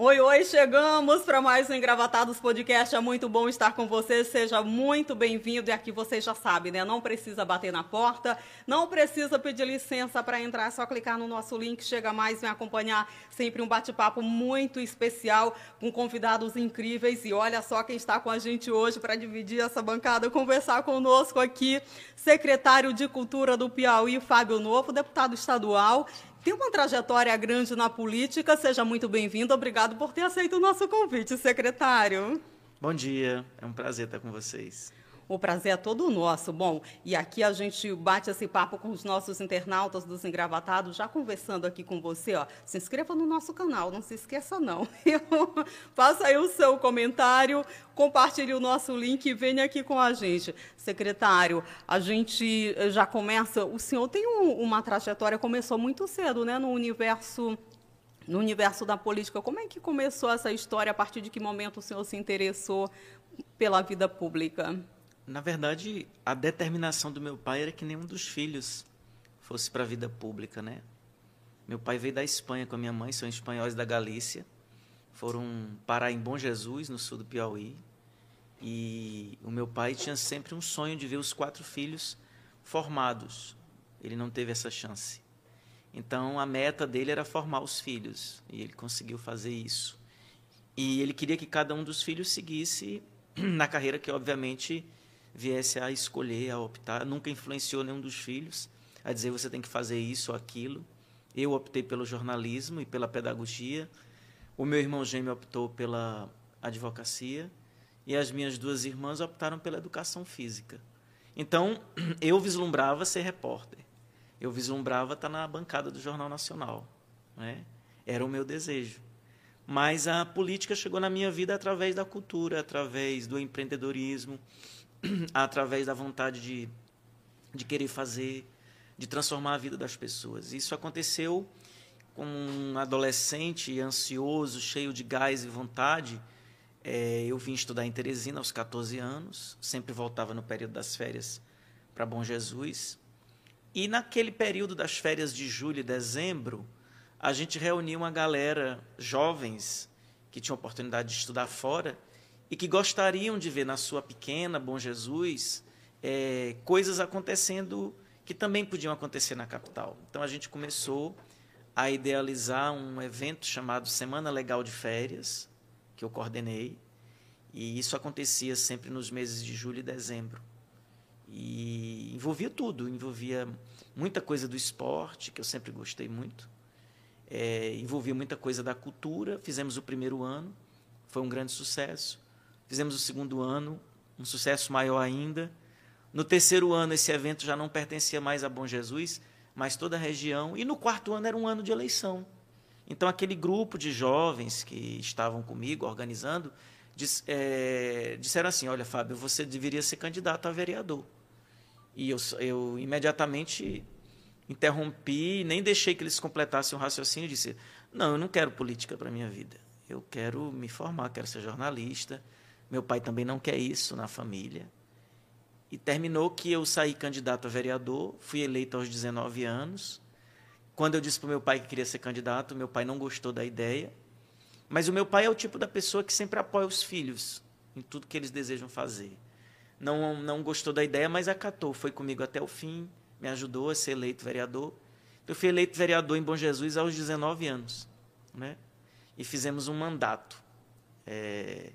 Oi, oi, chegamos para mais um Engravatados Podcast. É muito bom estar com você. Seja muito bem-vindo. E aqui você já sabe, né? Não precisa bater na porta, não precisa pedir licença para entrar, é só clicar no nosso link. Chega mais, vem acompanhar sempre um bate-papo muito especial com convidados incríveis. E olha só quem está com a gente hoje para dividir essa bancada, conversar conosco aqui, secretário de Cultura do Piauí, Fábio Novo, deputado estadual tem uma trajetória grande na política. Seja muito bem-vindo. Obrigado por ter aceito o nosso convite, secretário. Bom dia, é um prazer estar com vocês. O prazer é todo nosso. Bom, e aqui a gente bate esse papo com os nossos internautas dos engravatados, já conversando aqui com você, ó. Se inscreva no nosso canal, não se esqueça não. Faça aí o seu comentário, compartilhe o nosso link e venha aqui com a gente. Secretário, a gente já começa, o senhor tem um, uma trajetória, começou muito cedo, né, no universo no universo da política. Como é que começou essa história? A partir de que momento o senhor se interessou pela vida pública? Na verdade, a determinação do meu pai era que nenhum dos filhos fosse para a vida pública, né? Meu pai veio da Espanha com a minha mãe, são espanhóis da Galícia. Foram parar em Bom Jesus, no sul do Piauí. E o meu pai tinha sempre um sonho de ver os quatro filhos formados. Ele não teve essa chance. Então a meta dele era formar os filhos, e ele conseguiu fazer isso. E ele queria que cada um dos filhos seguisse na carreira que obviamente viesse a escolher, a optar. Nunca influenciou nenhum dos filhos a dizer você tem que fazer isso ou aquilo. Eu optei pelo jornalismo e pela pedagogia. O meu irmão gêmeo optou pela advocacia e as minhas duas irmãs optaram pela educação física. Então, eu vislumbrava ser repórter. Eu vislumbrava estar na bancada do Jornal Nacional. Né? Era o meu desejo. Mas a política chegou na minha vida através da cultura, através do empreendedorismo, através da vontade de, de querer fazer, de transformar a vida das pessoas. Isso aconteceu com um adolescente ansioso, cheio de gás e vontade. É, eu vim estudar em Teresina aos 14 anos, sempre voltava no período das férias para Bom Jesus. E naquele período das férias de julho e dezembro, a gente reunia uma galera, jovens, que tinham oportunidade de estudar fora, e que gostariam de ver na sua pequena Bom Jesus é, coisas acontecendo que também podiam acontecer na capital. Então a gente começou a idealizar um evento chamado Semana Legal de Férias, que eu coordenei, e isso acontecia sempre nos meses de julho e dezembro. E envolvia tudo, envolvia muita coisa do esporte, que eu sempre gostei muito, é, envolvia muita coisa da cultura. Fizemos o primeiro ano, foi um grande sucesso. Fizemos o segundo ano, um sucesso maior ainda. No terceiro ano, esse evento já não pertencia mais a Bom Jesus, mas toda a região. E no quarto ano era um ano de eleição. Então, aquele grupo de jovens que estavam comigo organizando diz, é, disseram assim: Olha, Fábio, você deveria ser candidato a vereador. E eu, eu imediatamente interrompi, nem deixei que eles completassem o raciocínio e disse: Não, eu não quero política para minha vida. Eu quero me formar, quero ser jornalista meu pai também não quer isso na família. E terminou que eu saí candidato a vereador, fui eleito aos 19 anos. Quando eu disse para o meu pai que queria ser candidato, meu pai não gostou da ideia. Mas o meu pai é o tipo da pessoa que sempre apoia os filhos em tudo que eles desejam fazer. Não, não gostou da ideia, mas acatou. Foi comigo até o fim, me ajudou a ser eleito vereador. Eu fui eleito vereador em Bom Jesus aos 19 anos. Né? E fizemos um mandato. É,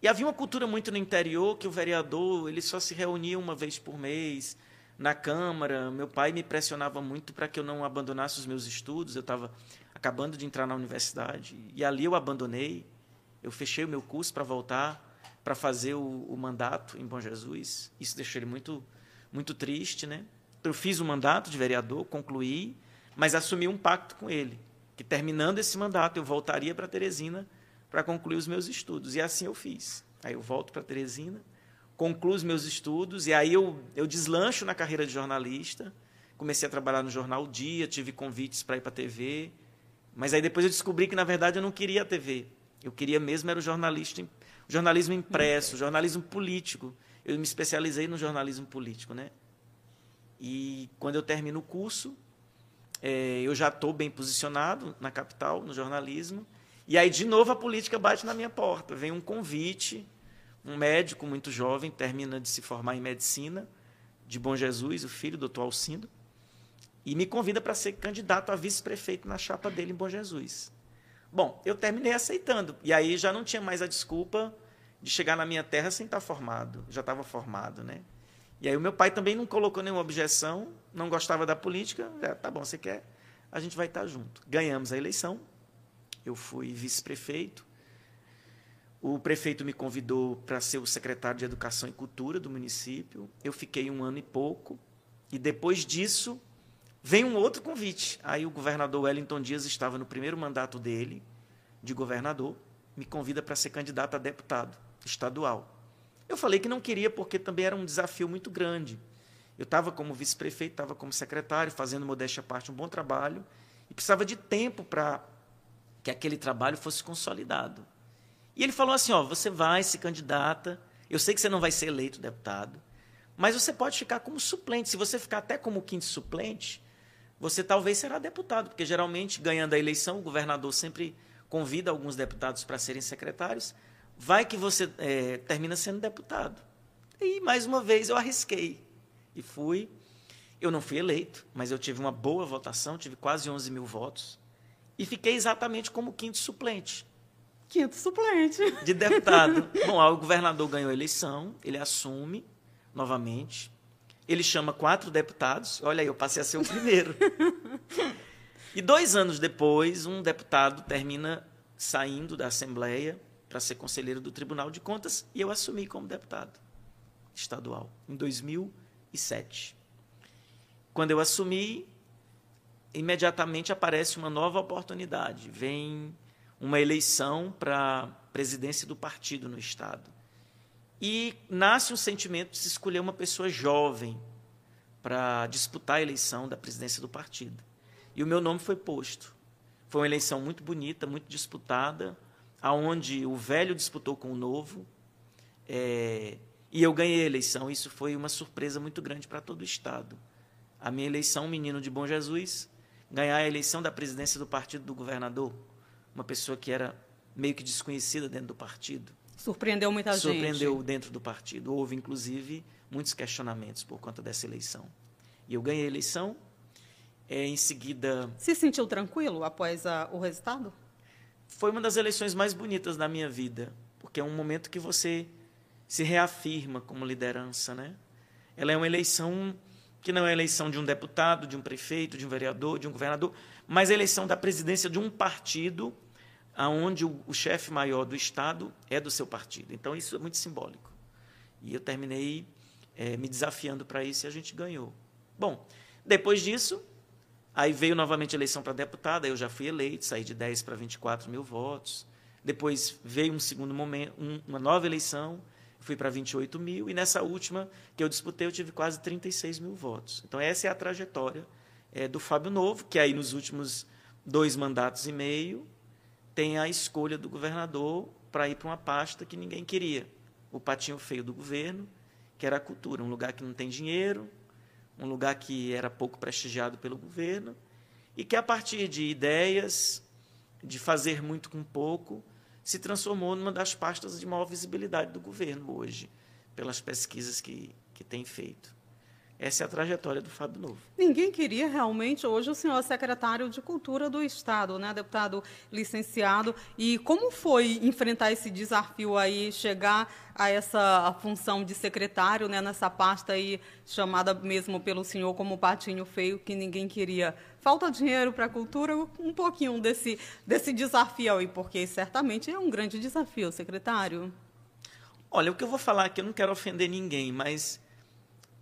e havia uma cultura muito no interior que o vereador ele só se reunia uma vez por mês na Câmara. Meu pai me pressionava muito para que eu não abandonasse os meus estudos. Eu estava acabando de entrar na universidade e ali eu abandonei. Eu fechei o meu curso para voltar para fazer o, o, mandato em Bom Jesus. Isso deixou ele muito, muito triste, né? Eu fiz o mandato de vereador, concluí, mas assumi um pacto com ele, que terminando esse mandato eu voltaria para Teresina para concluir os meus estudos. E assim eu fiz. Aí eu volto para Teresina, concluo os meus estudos, e aí eu, eu deslancho na carreira de jornalista. Comecei a trabalhar no jornal Dia, tive convites para ir para a TV. Mas aí depois eu descobri que, na verdade, eu não queria a TV. Eu queria mesmo era o jornalista, o jornalismo impresso, o jornalismo político. Eu me especializei no jornalismo político, né? E quando eu termino o curso, é, eu já estou bem posicionado na capital, no jornalismo, E aí, de novo, a política bate na minha porta. Vem um convite, um médico muito jovem, termina de se formar em medicina, de Bom Jesus, o filho do doutor Alcindo, e me convida para ser candidato a vice-prefeito na chapa dele em Bom Jesus. Bom, eu terminei aceitando. E aí já não tinha mais a desculpa de chegar na minha terra sem estar formado. Já estava formado, né? E aí o meu pai também não colocou nenhuma objeção, não gostava da política. É, tá bom, você quer? A gente vai estar junto. Ganhamos a eleição, eu fui vice-prefeito. O prefeito me convidou para ser o secretário de Educação e Cultura do município. Eu fiquei um ano e pouco. E depois disso, vem um outro convite. Aí o governador Wellington Dias estava no primeiro mandato dele, de governador, me convida para ser candidato a deputado estadual. Eu falei que não queria porque também era um desafio muito grande. Eu estava como vice-prefeito, estava como secretário, fazendo modéstia à parte um bom trabalho, e precisava de tempo para que aquele trabalho fosse consolidado. E ele falou assim: ó, você vai se candidata, eu sei que você não vai ser eleito deputado, mas você pode ficar como suplente. Se você ficar até como quinto suplente, você talvez será deputado, porque geralmente, ganhando a eleição, o governador sempre convida alguns deputados para serem secretários. Vai que você é, termina sendo deputado. E, mais uma vez, eu arrisquei e fui. Eu não fui eleito, mas eu tive uma boa votação, tive quase 11 mil votos e fiquei exatamente como quinto suplente. Quinto suplente. De deputado. Bom, o governador ganhou a eleição, ele assume novamente. Ele chama quatro deputados. Olha aí, eu passei a ser o primeiro. e dois anos depois, um deputado termina saindo da Assembleia para ser conselheiro do Tribunal de Contas e eu assumi como deputado estadual em 2007. Quando eu assumi, imediatamente aparece uma nova oportunidade. Vem uma eleição para a presidência do partido no Estado. E nasce um sentimento de se escolher uma pessoa jovem para disputar a eleição da presidência do partido. E o meu nome foi posto. Foi uma eleição muito bonita, muito disputada, aonde o velho disputou com o novo, é, e eu ganhei a eleição. Isso foi uma surpresa muito grande para todo o Estado. A minha eleição, um menino de Bom Jesus, ganhar a eleição da presidência do partido do governador, uma pessoa que era meio que desconhecida dentro do partido. Surpreendeu muita Surpreendeu gente. Surpreendeu dentro do partido. Houve, inclusive, muitos questionamentos por conta dessa eleição. E eu ganhei a eleição. É, em seguida. Se sentiu tranquilo após a, o resultado? Foi uma das eleições mais bonitas da minha vida, porque é um momento que você se reafirma como liderança, né? Ela é uma eleição que não é a eleição de um deputado, de um prefeito, de um vereador, de um governador, mas a eleição da presidência de um partido aonde o, o chefe maior do Estado é do seu partido. Então, isso é muito simbólico. E eu terminei é, me desafiando para isso e a gente ganhou. Bom, depois disso, aí veio novamente a eleição para deputada, eu já fui eleito, saí de 10 para 24 mil votos. Depois veio um segundo momento, um, uma nova eleição, fui para 28 mil, e nessa última que eu disputei, eu tive quase 36 mil votos. Então, essa é a trajetória é, do Fábio Novo, que aí nos últimos dois mandatos e meio tem a escolha do governador para ir para uma pasta que ninguém queria. O patinho feio do governo, que era a cultura, um lugar que não tem dinheiro, um lugar que era pouco prestigiado pelo governo, e que a partir de ideias, de fazer muito com pouco, se transformou numa das pastas de maior visibilidade do governo hoje, pelas pesquisas que, que tem feito. Essa é a trajetória do Fábio Novo. Ninguém queria realmente hoje o senhor secretário de Cultura do Estado, né, deputado licenciado. E como foi enfrentar esse desafio aí, chegar a essa função de secretário, né, nessa pasta aí chamada mesmo pelo senhor como patinho feio que ninguém queria? Falta dinheiro para a cultura? Um pouquinho desse desse desafio aí, porque certamente é um grande desafio, secretário. Olha, o que eu vou falar aqui, eu não quero ofender ninguém, mas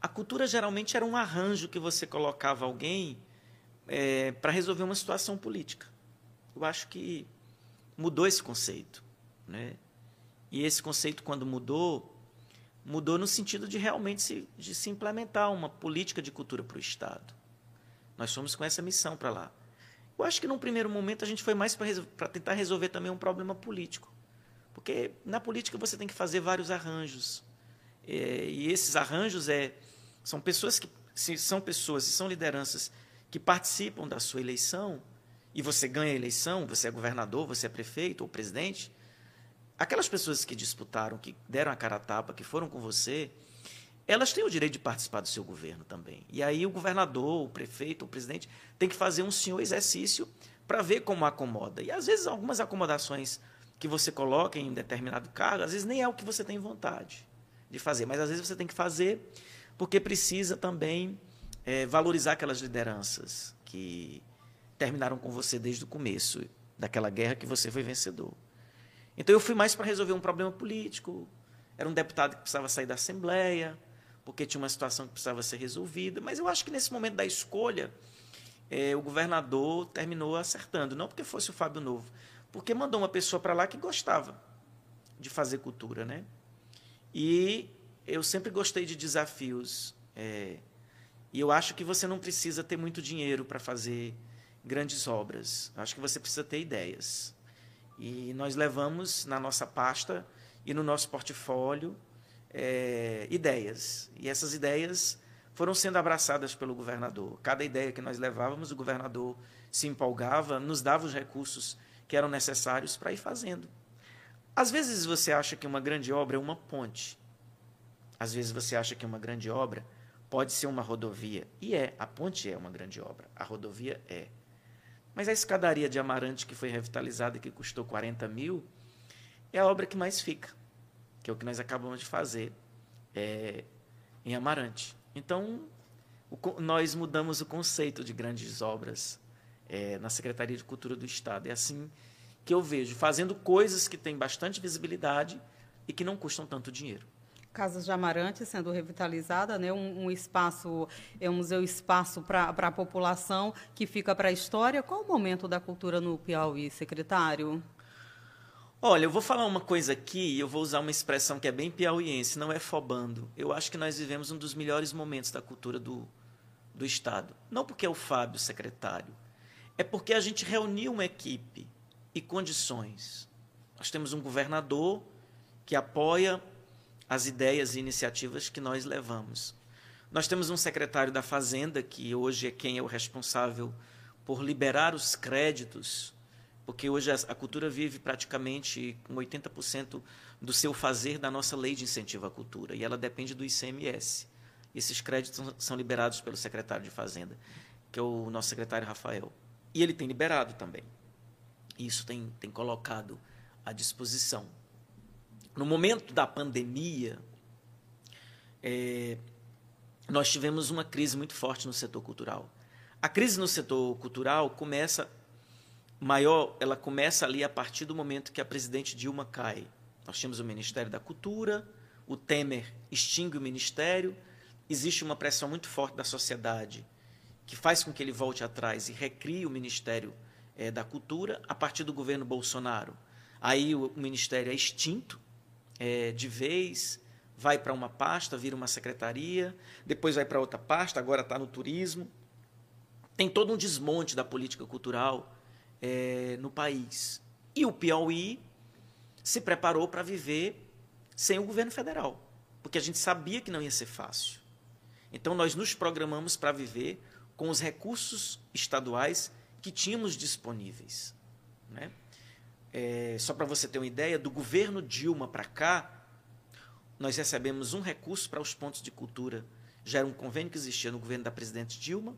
a cultura geralmente era um arranjo que você colocava alguém é, para resolver uma situação política. Eu acho que mudou esse conceito. Né? E esse conceito, quando mudou, mudou no sentido de realmente se, de se implementar uma política de cultura para o Estado. Nós fomos com essa missão para lá. Eu acho que, num primeiro momento, a gente foi mais para tentar resolver também um problema político. Porque na política você tem que fazer vários arranjos. É, e esses arranjos é são pessoas que se são pessoas e são lideranças que participam da sua eleição e você ganha a eleição, você é governador, você é prefeito ou presidente, aquelas pessoas que disputaram, que deram a cara a tapa, que foram com você, elas têm o direito de participar do seu governo também. E aí o governador, o prefeito, o presidente tem que fazer um senhor exercício para ver como acomoda. E às vezes algumas acomodações que você coloca em determinado cargo, às vezes nem é o que você tem vontade de fazer, mas às vezes você tem que fazer porque precisa também é, valorizar aquelas lideranças que terminaram com você desde o começo daquela guerra que você foi vencedor. Então eu fui mais para resolver um problema político. Era um deputado que precisava sair da Assembleia, porque tinha uma situação que precisava ser resolvida. Mas eu acho que nesse momento da escolha, é, o governador terminou acertando. Não porque fosse o Fábio Novo, porque mandou uma pessoa para lá que gostava de fazer cultura. Né? E eu sempre gostei de desafios. É, e eu acho que você não precisa ter muito dinheiro para fazer grandes obras. Eu acho que você precisa ter ideias. E nós levamos na nossa pasta e no nosso portfólio é, ideias. E essas ideias foram sendo abraçadas pelo governador. Cada ideia que nós levávamos, o governador se empolgava, nos dava os recursos que eram necessários para ir fazendo. Às vezes você acha que uma grande obra é uma ponte. Às vezes você acha que uma grande obra pode ser uma rodovia. E é, a ponte é uma grande obra, a rodovia é. Mas a escadaria de Amarante, que foi revitalizada que custou 40 mil, é a obra que mais fica, que é o que nós acabamos de fazer é, em Amarante. Então, o, nós mudamos o conceito de grandes obras é, na Secretaria de Cultura do Estado. É assim que eu vejo, fazendo coisas que têm bastante visibilidade e que não custam tanto dinheiro. Casas de Amarante sendo revitalizada, né? um, um espaço, é um museu espaço para a população que fica para a história. Qual o momento da cultura no Piauí, secretário? Olha, eu vou falar uma coisa aqui e eu vou usar uma expressão que é bem piauiense, não é fobando. Eu acho que nós vivemos um dos melhores momentos da cultura do, do Estado. Não porque é o Fábio secretário, é porque a gente reuniu uma equipe e condições. Nós temos um governador que apoia as ideias e iniciativas que nós levamos. Nós temos um secretário da Fazenda, que hoje é quem é o responsável por liberar os créditos, porque hoje a cultura vive praticamente com 80% do seu fazer da nossa lei de incentivo à cultura, e ela depende do ICMS. Esses créditos são liberados pelo secretário de Fazenda, que é o nosso secretário Rafael. E ele tem liberado também. Isso tem, tem colocado à disposição no momento da pandemia, é, nós tivemos uma crise muito forte no setor cultural. A crise no setor cultural começa maior, ela começa ali a partir do momento que a presidente Dilma cai. Nós tínhamos o Ministério da Cultura, o Temer extingue o ministério, existe uma pressão muito forte da sociedade que faz com que ele volte atrás e recrie o Ministério é, da Cultura a partir do governo Bolsonaro. Aí o, o ministério é extinto é, de vez, vai para uma pasta, vira uma secretaria, depois vai para outra pasta, agora está no turismo. Tem todo um desmonte da política cultural é, no país. E o Piauí se preparou para viver sem o governo federal, porque a gente sabia que não ia ser fácil. Então nós nos programamos para viver com os recursos estaduais que tínhamos disponíveis. Né? É, só para você ter uma ideia, do governo Dilma para cá, nós recebemos um recurso para os pontos de cultura. Já era um convênio que existia no governo da presidente Dilma,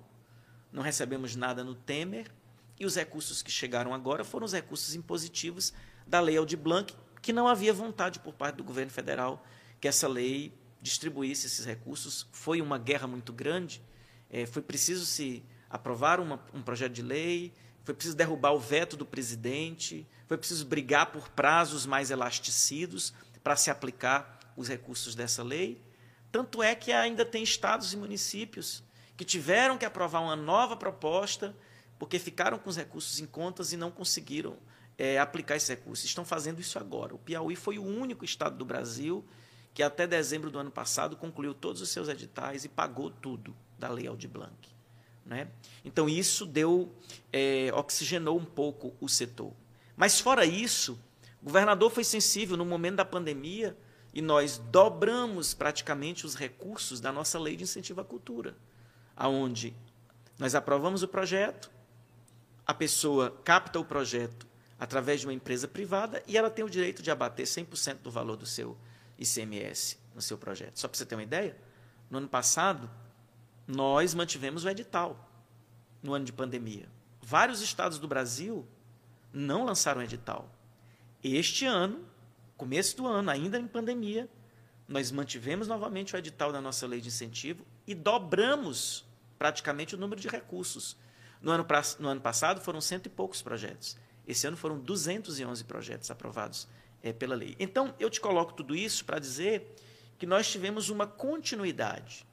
não recebemos nada no Temer, e os recursos que chegaram agora foram os recursos impositivos da Lei Aldir Blanc, que não havia vontade por parte do governo federal que essa lei distribuísse esses recursos. Foi uma guerra muito grande, é, foi preciso se aprovar uma, um projeto de lei, foi preciso derrubar o veto do presidente, foi preciso brigar por prazos mais elasticidos para se aplicar os recursos dessa lei. Tanto é que ainda tem estados e municípios que tiveram que aprovar uma nova proposta porque ficaram com os recursos em contas e não conseguiram é, aplicar esses recursos. Estão fazendo isso agora. O Piauí foi o único estado do Brasil que até dezembro do ano passado concluiu todos os seus editais e pagou tudo da Lei Aldir Blanc. Né? Então isso deu, é, oxigenou um pouco o setor. Mas fora isso, o governador foi sensível no momento da pandemia e nós dobramos praticamente os recursos da nossa lei de incentivo à cultura, aonde nós aprovamos o projeto, a pessoa capta o projeto através de uma empresa privada e ela tem o direito de abater 100% do valor do seu ICMS no seu projeto. Só para você ter uma ideia, no ano passado, nós mantivemos o edital no ano de pandemia. Vários estados do Brasil não lançaram edital. Este ano, começo do ano, ainda em pandemia, nós mantivemos novamente o edital da nossa lei de incentivo e dobramos praticamente o número de recursos. No ano, no ano passado foram cento e poucos projetos. Esse ano foram 211 projetos aprovados é, pela lei. Então, eu te coloco tudo isso para dizer que nós tivemos uma continuidade.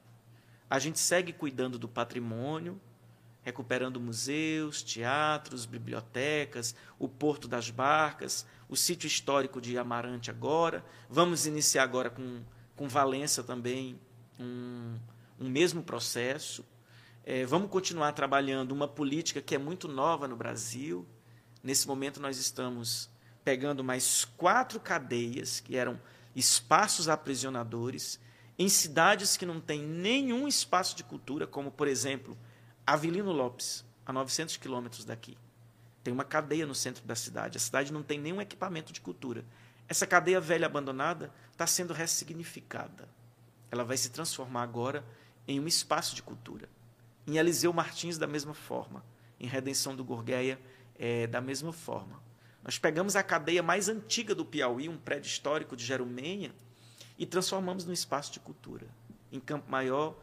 A gente segue cuidando do patrimônio, recuperando museus, teatros, bibliotecas, o Porto das Barcas, o sítio histórico de Amarante agora. Vamos iniciar agora com, com Valença também um, um mesmo processo. É, vamos continuar trabalhando uma política que é muito nova no Brasil. Nesse momento, nós estamos pegando mais quatro cadeias, que eram espaços aprisionadores, em cidades que não têm nenhum espaço de cultura, como, por exemplo, Avilino Lopes, a 900 quilômetros daqui. Tem uma cadeia no centro da cidade. A cidade não tem nenhum equipamento de cultura. Essa cadeia velha abandonada está sendo ressignificada. Ela vai se transformar agora em um espaço de cultura. Em Eliseu Martins, da mesma forma. Em Redenção do Gorgueia, é, da mesma forma. Nós pegamos a cadeia mais antiga do Piauí, um prédio histórico de Jerumenha, e transformamos num espaço de cultura. Em Campo Maior,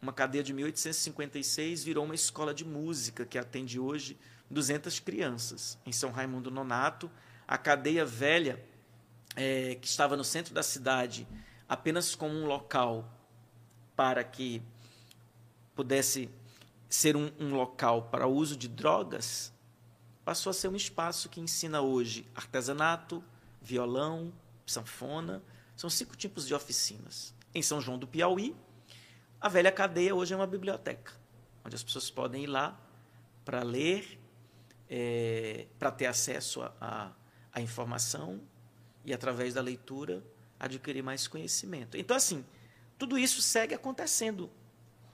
uma cadeia de 1856 virou uma escola de música que atende hoje 200 crianças. Em São Raimundo Nonato, a cadeia velha, é, que estava no centro da cidade, apenas como um local para que pudesse ser um, um local para o uso de drogas, passou a ser um espaço que ensina hoje artesanato, violão, sanfona. São cinco tipos de oficinas. Em São João do Piauí, a velha cadeia hoje é uma biblioteca, onde as pessoas podem ir lá para ler, é, para ter acesso à informação e, através da leitura, adquirir mais conhecimento. Então, assim, tudo isso segue acontecendo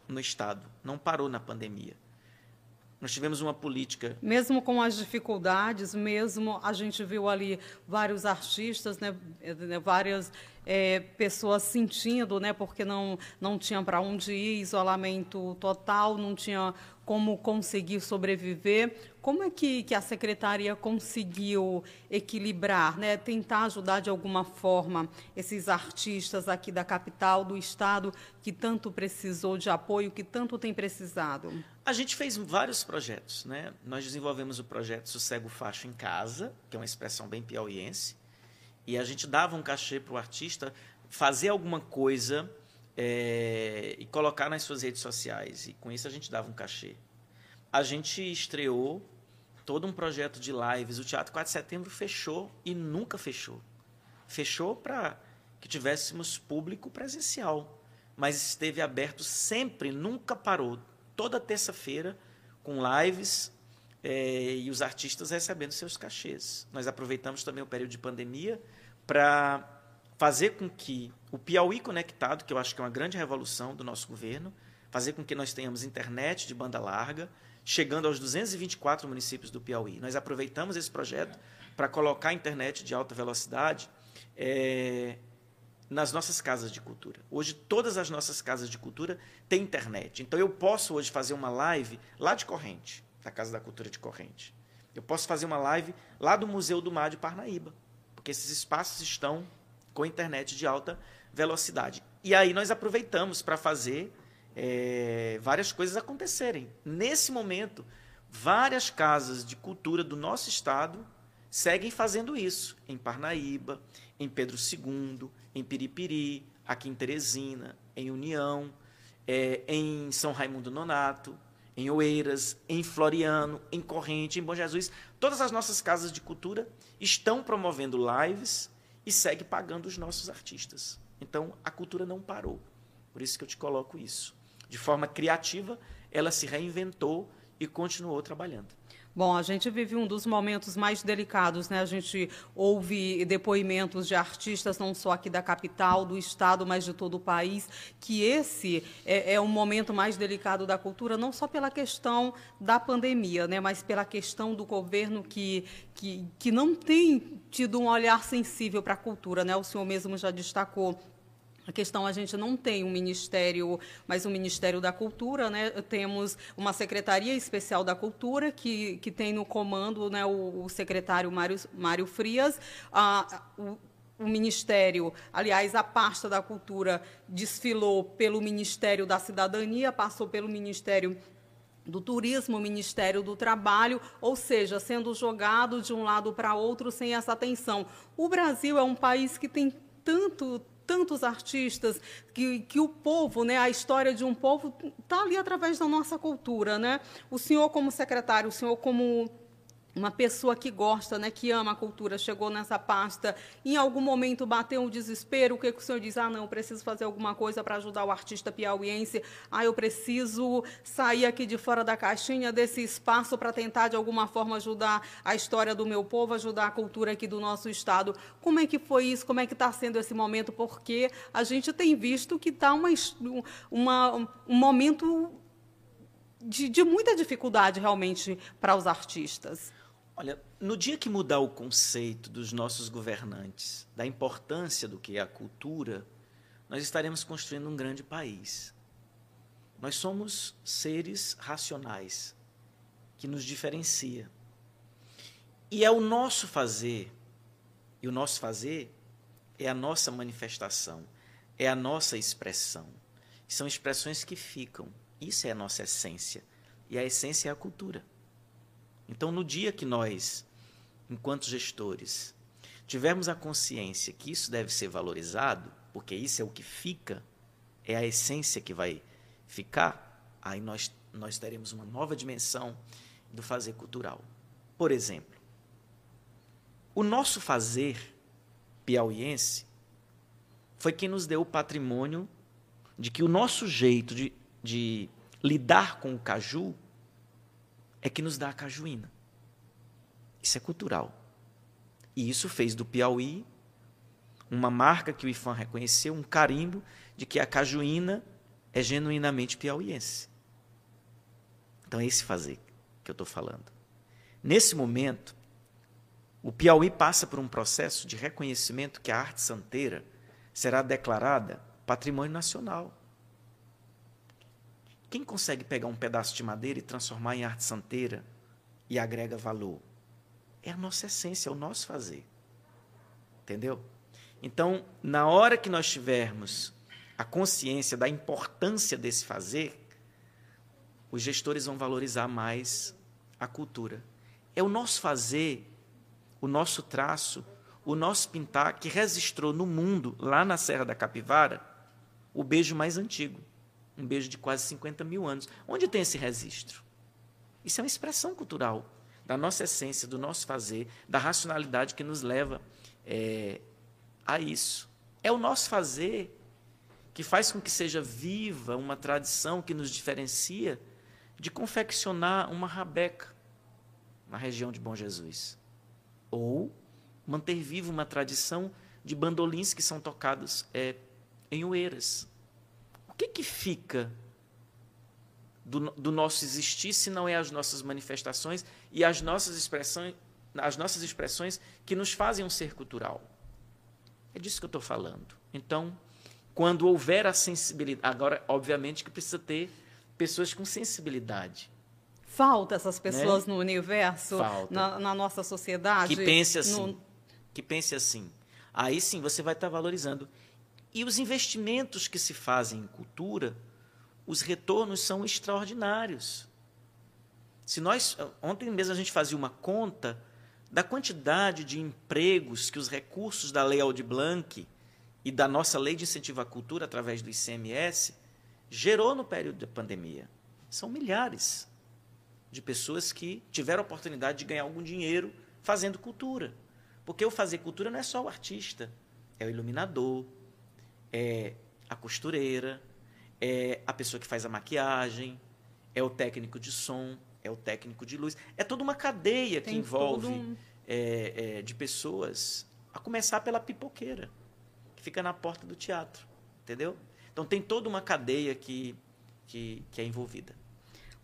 no Estado, não parou na pandemia. Nós tivemos uma política. Mesmo com as dificuldades, mesmo a gente viu ali vários artistas, né, né várias é, pessoas sentindo, né, porque não, não tinha para onde ir, isolamento total, não tinha como conseguir sobreviver. Como é que, que a secretaria conseguiu equilibrar, né, tentar ajudar de alguma forma esses artistas aqui da capital, do estado, que tanto precisou de apoio, que tanto tem precisado? A gente fez vários projetos. Né? Nós desenvolvemos o projeto Sossego Facho em Casa, que é uma expressão bem piauiense, e a gente dava um cachê para o artista fazer alguma coisa é, e colocar nas suas redes sociais. E com isso a gente dava um cachê. A gente estreou todo um projeto de lives. O Teatro 4 de Setembro fechou e nunca fechou. Fechou para que tivéssemos público presencial, mas esteve aberto sempre, nunca parou. Toda terça-feira, com lives é, e os artistas recebendo seus cachês. Nós aproveitamos também o período de pandemia para fazer com que o Piauí Conectado, que eu acho que é uma grande revolução do nosso governo, fazer com que nós tenhamos internet de banda larga, chegando aos 224 municípios do Piauí. Nós aproveitamos esse projeto para colocar internet de alta velocidade é, nas nossas casas de cultura. Hoje, todas as nossas casas de cultura têm internet. Então, eu posso hoje fazer uma live lá de Corrente da Casa da Cultura de Corrente. Eu posso fazer uma live lá do Museu do Mar de Parnaíba, porque esses espaços estão com internet de alta velocidade. E aí nós aproveitamos para fazer é, várias coisas acontecerem. Nesse momento, várias casas de cultura do nosso estado seguem fazendo isso. Em Parnaíba, em Pedro II, em Piripiri, aqui em Teresina, em União, é, em São Raimundo Nonato em Oeiras, em Floriano, em Corrente, em Bom Jesus. Todas as nossas casas de cultura estão promovendo lives e segue pagando os nossos artistas. Então, a cultura não parou. Por isso que eu te coloco isso. De forma criativa, ela se reinventou e continuou trabalhando. Bom, a gente vive um dos momentos mais delicados, né? A gente ouve depoimentos de artistas, não só aqui da capital, do estado, mas de todo o país, que esse é, é um momento mais delicado da cultura, não só pela questão da pandemia, né? Mas pela questão do governo que, que, que não tem tido um olhar sensível para a cultura, né? O senhor mesmo já destacou a questão a gente não tem um ministério, mas um Ministério da Cultura, né? Temos uma Secretaria Especial da Cultura que, que tem no comando, né, o, o secretário Mário, Mário Frias, a, o, o Ministério, aliás, a pasta da Cultura desfilou pelo Ministério da Cidadania, passou pelo Ministério do Turismo, Ministério do Trabalho, ou seja, sendo jogado de um lado para outro sem essa atenção. O Brasil é um país que tem tanto tantos artistas, que, que o povo, né, a história de um povo está ali através da nossa cultura. Né? O senhor, como secretário, o senhor, como uma pessoa que gosta, né, que ama a cultura, chegou nessa pasta, em algum momento bateu um desespero, o que, que o senhor diz? Ah, não, preciso fazer alguma coisa para ajudar o artista piauiense, ah, eu preciso sair aqui de fora da caixinha desse espaço para tentar, de alguma forma, ajudar a história do meu povo, ajudar a cultura aqui do nosso estado. Como é que foi isso? Como é que está sendo esse momento? Porque a gente tem visto que está uma, uma, um momento de, de muita dificuldade, realmente, para os artistas. Olha, no dia que mudar o conceito dos nossos governantes da importância do que é a cultura, nós estaremos construindo um grande país. Nós somos seres racionais, que nos diferencia. E é o nosso fazer, e o nosso fazer é a nossa manifestação, é a nossa expressão. São expressões que ficam. Isso é a nossa essência. E a essência é a cultura. Então, no dia que nós, enquanto gestores, tivermos a consciência que isso deve ser valorizado, porque isso é o que fica, é a essência que vai ficar, aí nós, nós teremos uma nova dimensão do fazer cultural. Por exemplo, o nosso fazer piauiense foi quem nos deu o patrimônio de que o nosso jeito de, de lidar com o caju é que nos dá a cajuína. Isso é cultural. E isso fez do Piauí uma marca que o IFAM reconheceu, um carimbo de que a cajuína é genuinamente piauiense. Então é esse fazer que eu estou falando. Nesse momento, o Piauí passa por um processo de reconhecimento que a arte santeira será declarada patrimônio nacional. Quem consegue pegar um pedaço de madeira e transformar em arte santeira e agrega valor? É a nossa essência, é o nosso fazer. Entendeu? Então, na hora que nós tivermos a consciência da importância desse fazer, os gestores vão valorizar mais a cultura. É o nosso fazer, o nosso traço, o nosso pintar que registrou no mundo, lá na Serra da Capivara, o beijo mais antigo um beijo de quase 50 mil anos. Onde tem esse registro? Isso é uma expressão cultural da nossa essência, do nosso fazer, da racionalidade que nos leva é, a isso. É o nosso fazer que faz com que seja viva uma tradição que nos diferencia de confeccionar uma rabeca na região de Bom Jesus. Ou manter viva uma tradição de bandolins que são tocados é, em Oeiras. O que, que fica do, do nosso existir se não é as nossas manifestações e as nossas expressões, as nossas expressões que nos fazem um ser cultural? É disso que eu estou falando. Então, quando houver a sensibilidade, agora, obviamente, que precisa ter pessoas com sensibilidade. Falta essas pessoas né? no universo, na, na, nossa sociedade. Que pense assim. No... Que pense assim. Aí sim você vai estar valorizando. E os investimentos que se fazem em cultura, os retornos são extraordinários. Se nós ontem mesmo a gente fazia uma conta da quantidade de empregos que os recursos da Lei Aldir Blanc e da nossa Lei de Incentivo à Cultura através do ICMS gerou no período da pandemia. São milhares de pessoas que tiveram a oportunidade de ganhar algum dinheiro fazendo cultura. Porque o fazer cultura não é só o artista, é o iluminador, é a costureira, é a pessoa que faz a maquiagem, é o técnico de som, é o técnico de luz. É toda uma cadeia que envolve um... é, é, de pessoas, a começar pela pipoqueira, que fica na porta do teatro, entendeu? Então tem toda uma cadeia que, que, que é envolvida.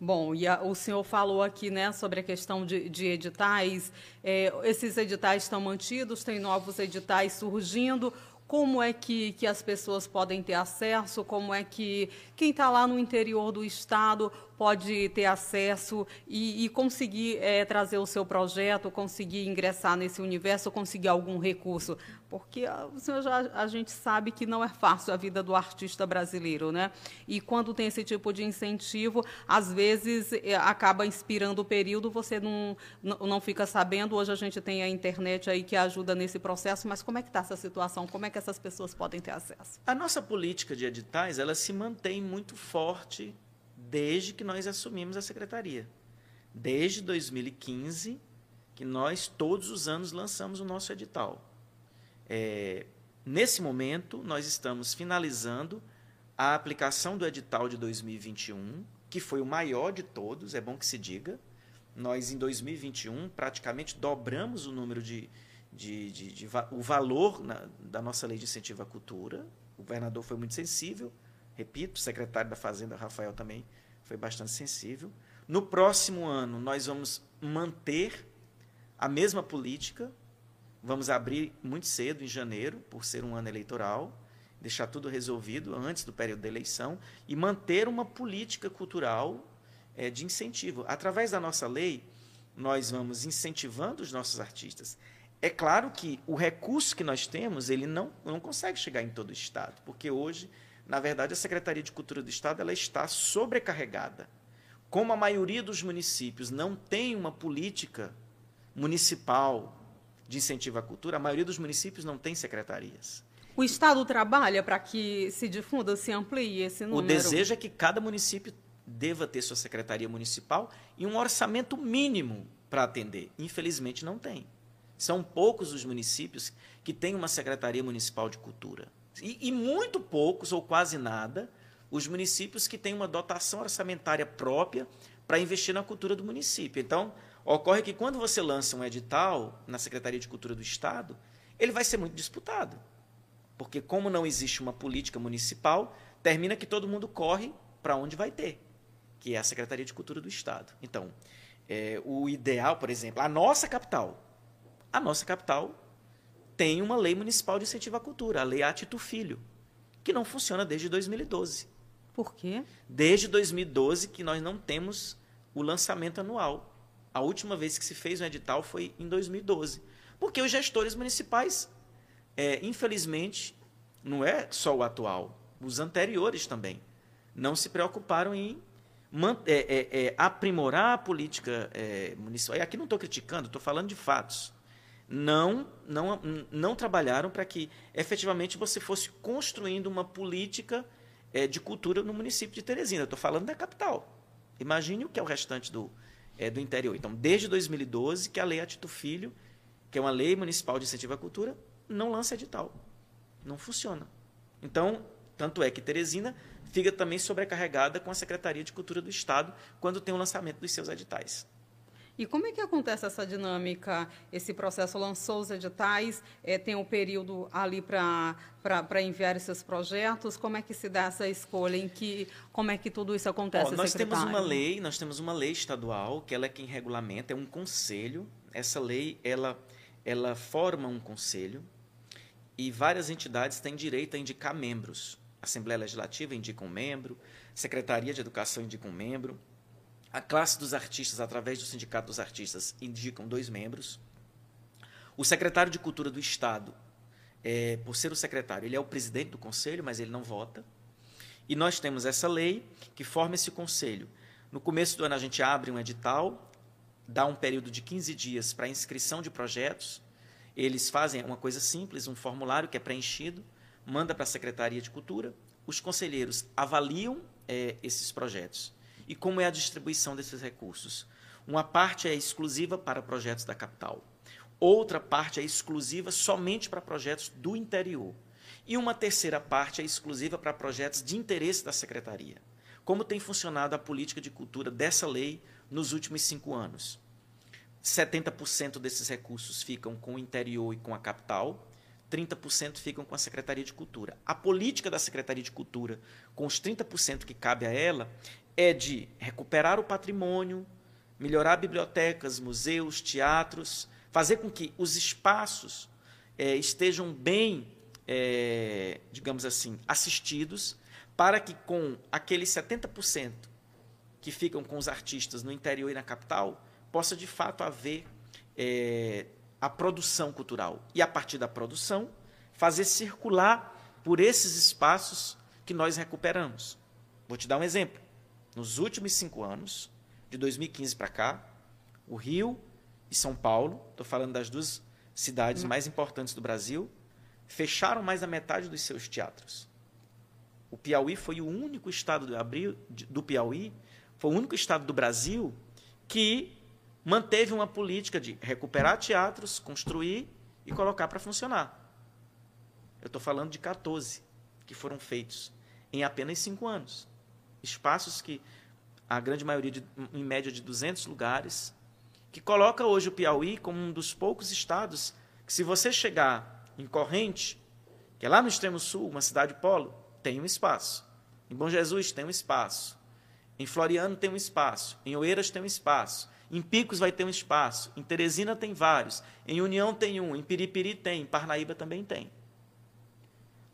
Bom, e a, o senhor falou aqui né, sobre a questão de, de editais. É, esses editais estão mantidos, tem novos editais surgindo como é que, que as pessoas podem ter acesso, como é que quem está lá no interior do estado pode ter acesso e, e conseguir é, trazer o seu projeto, conseguir ingressar nesse universo, conseguir algum recurso. Porque a gente sabe que não é fácil a vida do artista brasileiro, né? E quando tem esse tipo de incentivo, às vezes é, acaba inspirando o período, você não, não fica sabendo. Hoje a gente tem a internet aí que ajuda nesse processo, mas como é que está essa situação? Como é que essas pessoas podem ter acesso? A nossa política de editais, ela se mantém muito forte desde que nós assumimos a secretaria. Desde 2015, que nós todos os anos lançamos o nosso edital. É, nesse momento, nós estamos finalizando a aplicação do edital de 2021, que foi o maior de todos, é bom que se diga. Nós, em 2021, praticamente dobramos o número de, de, de, de o valor na, da nossa lei de incentivo à cultura. O governador foi muito sensível Repito, o secretário da Fazenda, Rafael, também foi bastante sensível. No próximo ano, nós vamos manter a mesma política. Vamos abrir muito cedo, em janeiro, por ser um ano eleitoral, deixar tudo resolvido antes do período da eleição e manter uma política cultural é, de incentivo. Através da nossa lei, nós vamos incentivando os nossos artistas. É claro que o recurso que nós temos, ele não, não consegue chegar em todo o Estado, porque hoje na verdade, a Secretaria de Cultura do Estado ela está sobrecarregada. Como a maioria dos municípios não tem uma política municipal de incentivo à cultura, a maioria dos municípios não tem secretarias. O Estado trabalha para que se difunda, se amplie esse número? O desejo é que cada município deva ter sua secretaria municipal e um orçamento mínimo para atender. Infelizmente, não tem. São poucos os municípios que têm uma secretaria municipal de cultura. E, e muito poucos, ou quase nada, os municípios que têm uma dotação orçamentária própria para investir na cultura do município. Então, ocorre que quando você lança um edital na Secretaria de Cultura do Estado, ele vai ser muito disputado. Porque, como não existe uma política municipal, termina que todo mundo corre para onde vai ter, que é a Secretaria de Cultura do Estado. Então, é, o ideal, por exemplo, a nossa capital. A nossa capital tem uma lei municipal de incentivo à cultura, a Lei Atito Filho, que não funciona desde 2012. Por quê? Desde 2012 que nós não temos o lançamento anual. A última vez que se fez um edital foi em 2012. Porque os gestores municipais, é, infelizmente, não é só o atual, os anteriores também, não se preocuparam em é, é, é, aprimorar a política é, municipal. E aqui não estou criticando, estou falando de fatos não, não, não trabalharam para que efetivamente você fosse construindo uma política é, de cultura no município de Teresina. Estou falando da capital. Imagine o que é o restante do, é, do interior. Então, desde 2012, que a Lei Atito Filho, que é uma lei municipal de incentivo à cultura, não lança edital. Não funciona. Então, tanto é que Teresina fica também sobrecarregada com a Secretaria de Cultura do Estado quando tem o lançamento dos seus editais. E como é que acontece essa dinâmica? Esse processo lançou os editais, é, tem um período ali para enviar esses projetos. Como é que se dá essa escolha? Em que, como é que tudo isso acontece, Ó, Nós secretário? temos uma lei, nós temos uma lei estadual, que ela é quem regulamenta, é um conselho. Essa lei, ela, ela forma um conselho e várias entidades têm direito a indicar membros. A Assembleia Legislativa indica um membro, Secretaria de Educação indica um membro, a classe dos artistas, através do Sindicato dos Artistas, indicam dois membros. O secretário de Cultura do Estado, é, por ser o secretário, ele é o presidente do conselho, mas ele não vota. E nós temos essa lei que forma esse conselho. No começo do ano, a gente abre um edital, dá um período de 15 dias para inscrição de projetos. Eles fazem uma coisa simples, um formulário que é preenchido, manda para a Secretaria de Cultura. Os conselheiros avaliam é, esses projetos e como é a distribuição desses recursos. Uma parte é exclusiva para projetos da capital, outra parte é exclusiva somente para projetos do interior, e uma terceira parte é exclusiva para projetos de interesse da secretaria. Como tem funcionado a política de cultura dessa lei nos últimos cinco anos. 70% desses recursos ficam com o interior e com a capital, 30% ficam com a Secretaria de Cultura. A política da Secretaria de Cultura, com os 30% que cabe a ela, é de recuperar o patrimônio, melhorar bibliotecas, museus, teatros, fazer com que os espaços é, estejam bem, é, digamos assim, assistidos, para que com aqueles 70% que ficam com os artistas no interior e na capital, possa de fato haver é, a produção cultural. E a partir da produção, fazer circular por esses espaços que nós recuperamos. Vou te dar um exemplo. Nos últimos cinco anos, de 2015 para cá, o Rio e São Paulo, estou falando das duas cidades mais importantes do Brasil, fecharam mais da metade dos seus teatros. O Piauí foi o único estado do, abril, do Piauí, foi o único estado do Brasil que manteve uma política de recuperar teatros, construir e colocar para funcionar. Eu estou falando de 14 que foram feitos em apenas cinco anos. Espaços que a grande maioria, de, em média, de 200 lugares, que coloca hoje o Piauí como um dos poucos estados que, se você chegar em Corrente, que é lá no extremo sul, uma cidade polo, tem um espaço. Em Bom Jesus tem um espaço. Em Floriano tem um espaço. Em Oeiras tem um espaço. Em Picos vai ter um espaço. Em Teresina tem vários. Em União tem um. Em Piripiri tem. Em Parnaíba também tem.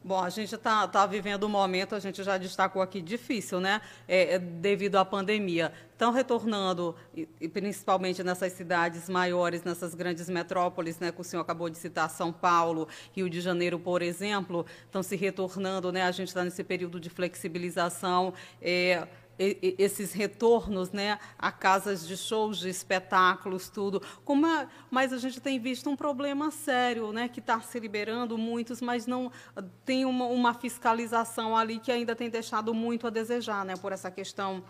Bom, a gente está tá vivendo um momento, a gente já destacou aqui, difícil, né? É, é, devido à pandemia. Estão retornando, e, e, principalmente nessas cidades maiores, nessas grandes metrópoles, né? Que o senhor acabou de citar, São Paulo, Rio de Janeiro, por exemplo, estão se retornando, né? A gente está nesse período de flexibilização. É, esses retornos né, a casas de shows, de espetáculos, tudo. Como mas a gente tem visto um problema sério, né, que está se liberando muitos, mas não tem uma, uma fiscalização ali que ainda tem deixado muito a desejar, né, por essa questão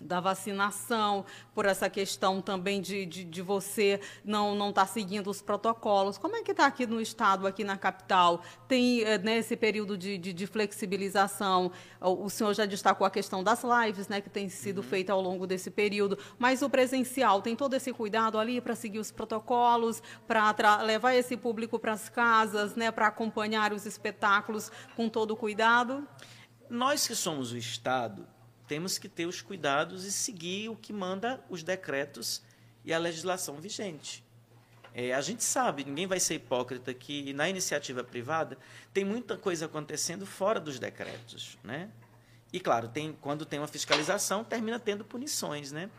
da vacinação, por essa questão também de, de, de você não não estar tá seguindo os protocolos. Como é que está aqui no estado, aqui na capital? Tem eh, nesse né, período de, de, de, flexibilização, o, o, senhor já destacou a questão das lives, né, que tem sido uhum. feita ao longo desse período, mas o presencial tem todo esse cuidado ali para seguir os protocolos, para levar esse público para as casas, né, para acompanhar os espetáculos com todo o cuidado? Nós que somos o Estado, temos que ter os cuidados e seguir o que manda os decretos e a legislação vigente. É, a gente sabe, ninguém vai ser hipócrita, que na iniciativa privada tem muita coisa acontecendo fora dos decretos. Né? E, claro, tem, quando tem uma fiscalização, termina tendo punições. Né?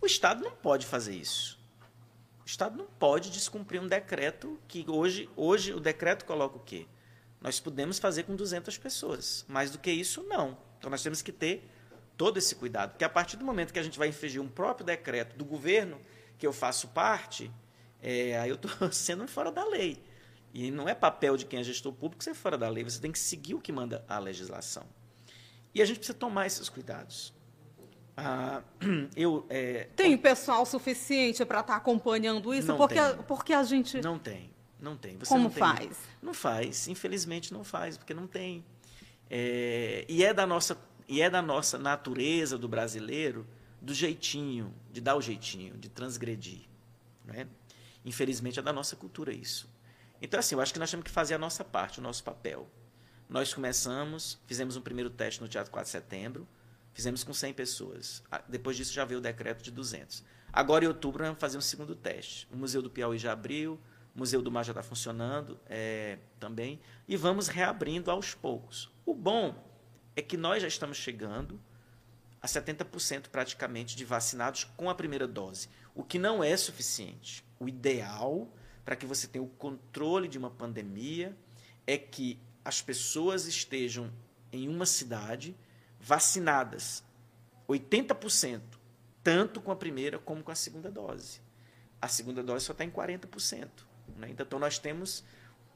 O Estado não pode fazer isso. O Estado não pode descumprir um decreto que hoje, hoje o decreto coloca o quê? Nós podemos fazer com 200 pessoas. Mais do que isso, não. Então, nós temos que ter todo esse cuidado. Porque a partir do momento que a gente vai infringir um próprio decreto do governo, que eu faço parte, é, aí eu estou sendo fora da lei. E não é papel de quem é gestor público ser fora da lei, você tem que seguir o que manda a legislação. E a gente precisa tomar esses cuidados. Ah, eu, é, tem pessoal suficiente para estar tá acompanhando isso? Não porque, tem. Porque a gente. Não tem, não tem. Você Como não tem, faz? Não faz, infelizmente não faz, porque não tem. É, e é da nossa e é da nossa natureza do brasileiro do jeitinho, de dar o jeitinho, de transgredir. Né? Infelizmente é da nossa cultura isso. Então, assim, eu acho que nós temos que fazer a nossa parte, o nosso papel. Nós começamos, fizemos um primeiro teste no Teatro 4 de Setembro, fizemos com 100 pessoas. Depois disso já veio o decreto de 200. Agora, em outubro, vamos fazer um segundo teste. O Museu do Piauí já abriu, o Museu do Mar já está funcionando é, também, e vamos reabrindo aos poucos. O bom é que nós já estamos chegando a 70% praticamente de vacinados com a primeira dose, o que não é suficiente. O ideal para que você tenha o controle de uma pandemia é que as pessoas estejam em uma cidade vacinadas 80%, tanto com a primeira como com a segunda dose. A segunda dose só está em 40%. Né? Então nós temos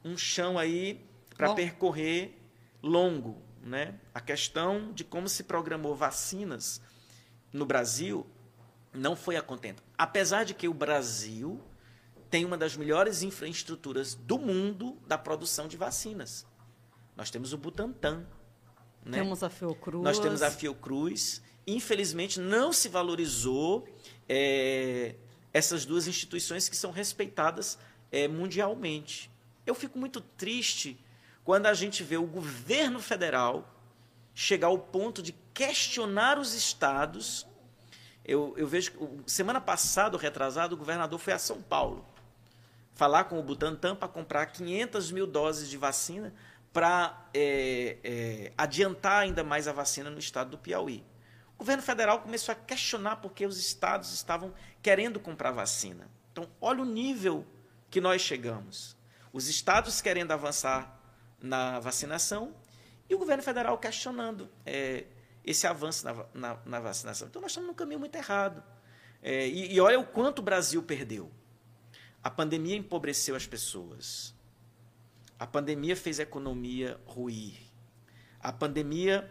um chão aí para percorrer longo né? A questão de como se programou vacinas no Brasil não foi a contento. Apesar de que o Brasil tem uma das melhores infraestruturas do mundo da produção de vacinas. Nós temos o Butantan. Né? Temos a Fiocruz. Nós temos a Fiocruz. infelizmente, não se valorizou é, essas duas instituições que são respeitadas é, mundialmente. Eu fico muito triste quando a gente vê o governo federal chegar ao ponto de questionar os estados. Eu, eu vejo semana passada, retrasado, o governador foi a São Paulo falar com o Butantan para comprar 500 mil doses de vacina para é, é, adiantar ainda mais a vacina no estado do Piauí. O governo federal começou a questionar porque os estados estavam querendo comprar vacina. Então, olha o nível que nós chegamos. Os estados querendo avançar na vacinação e o governo federal questionando é, esse avanço na, na, na, vacinação. Então, nós estamos num caminho muito errado. É, e, e olha o quanto o Brasil perdeu. A pandemia empobreceu as pessoas. A pandemia fez a economia ruir. A pandemia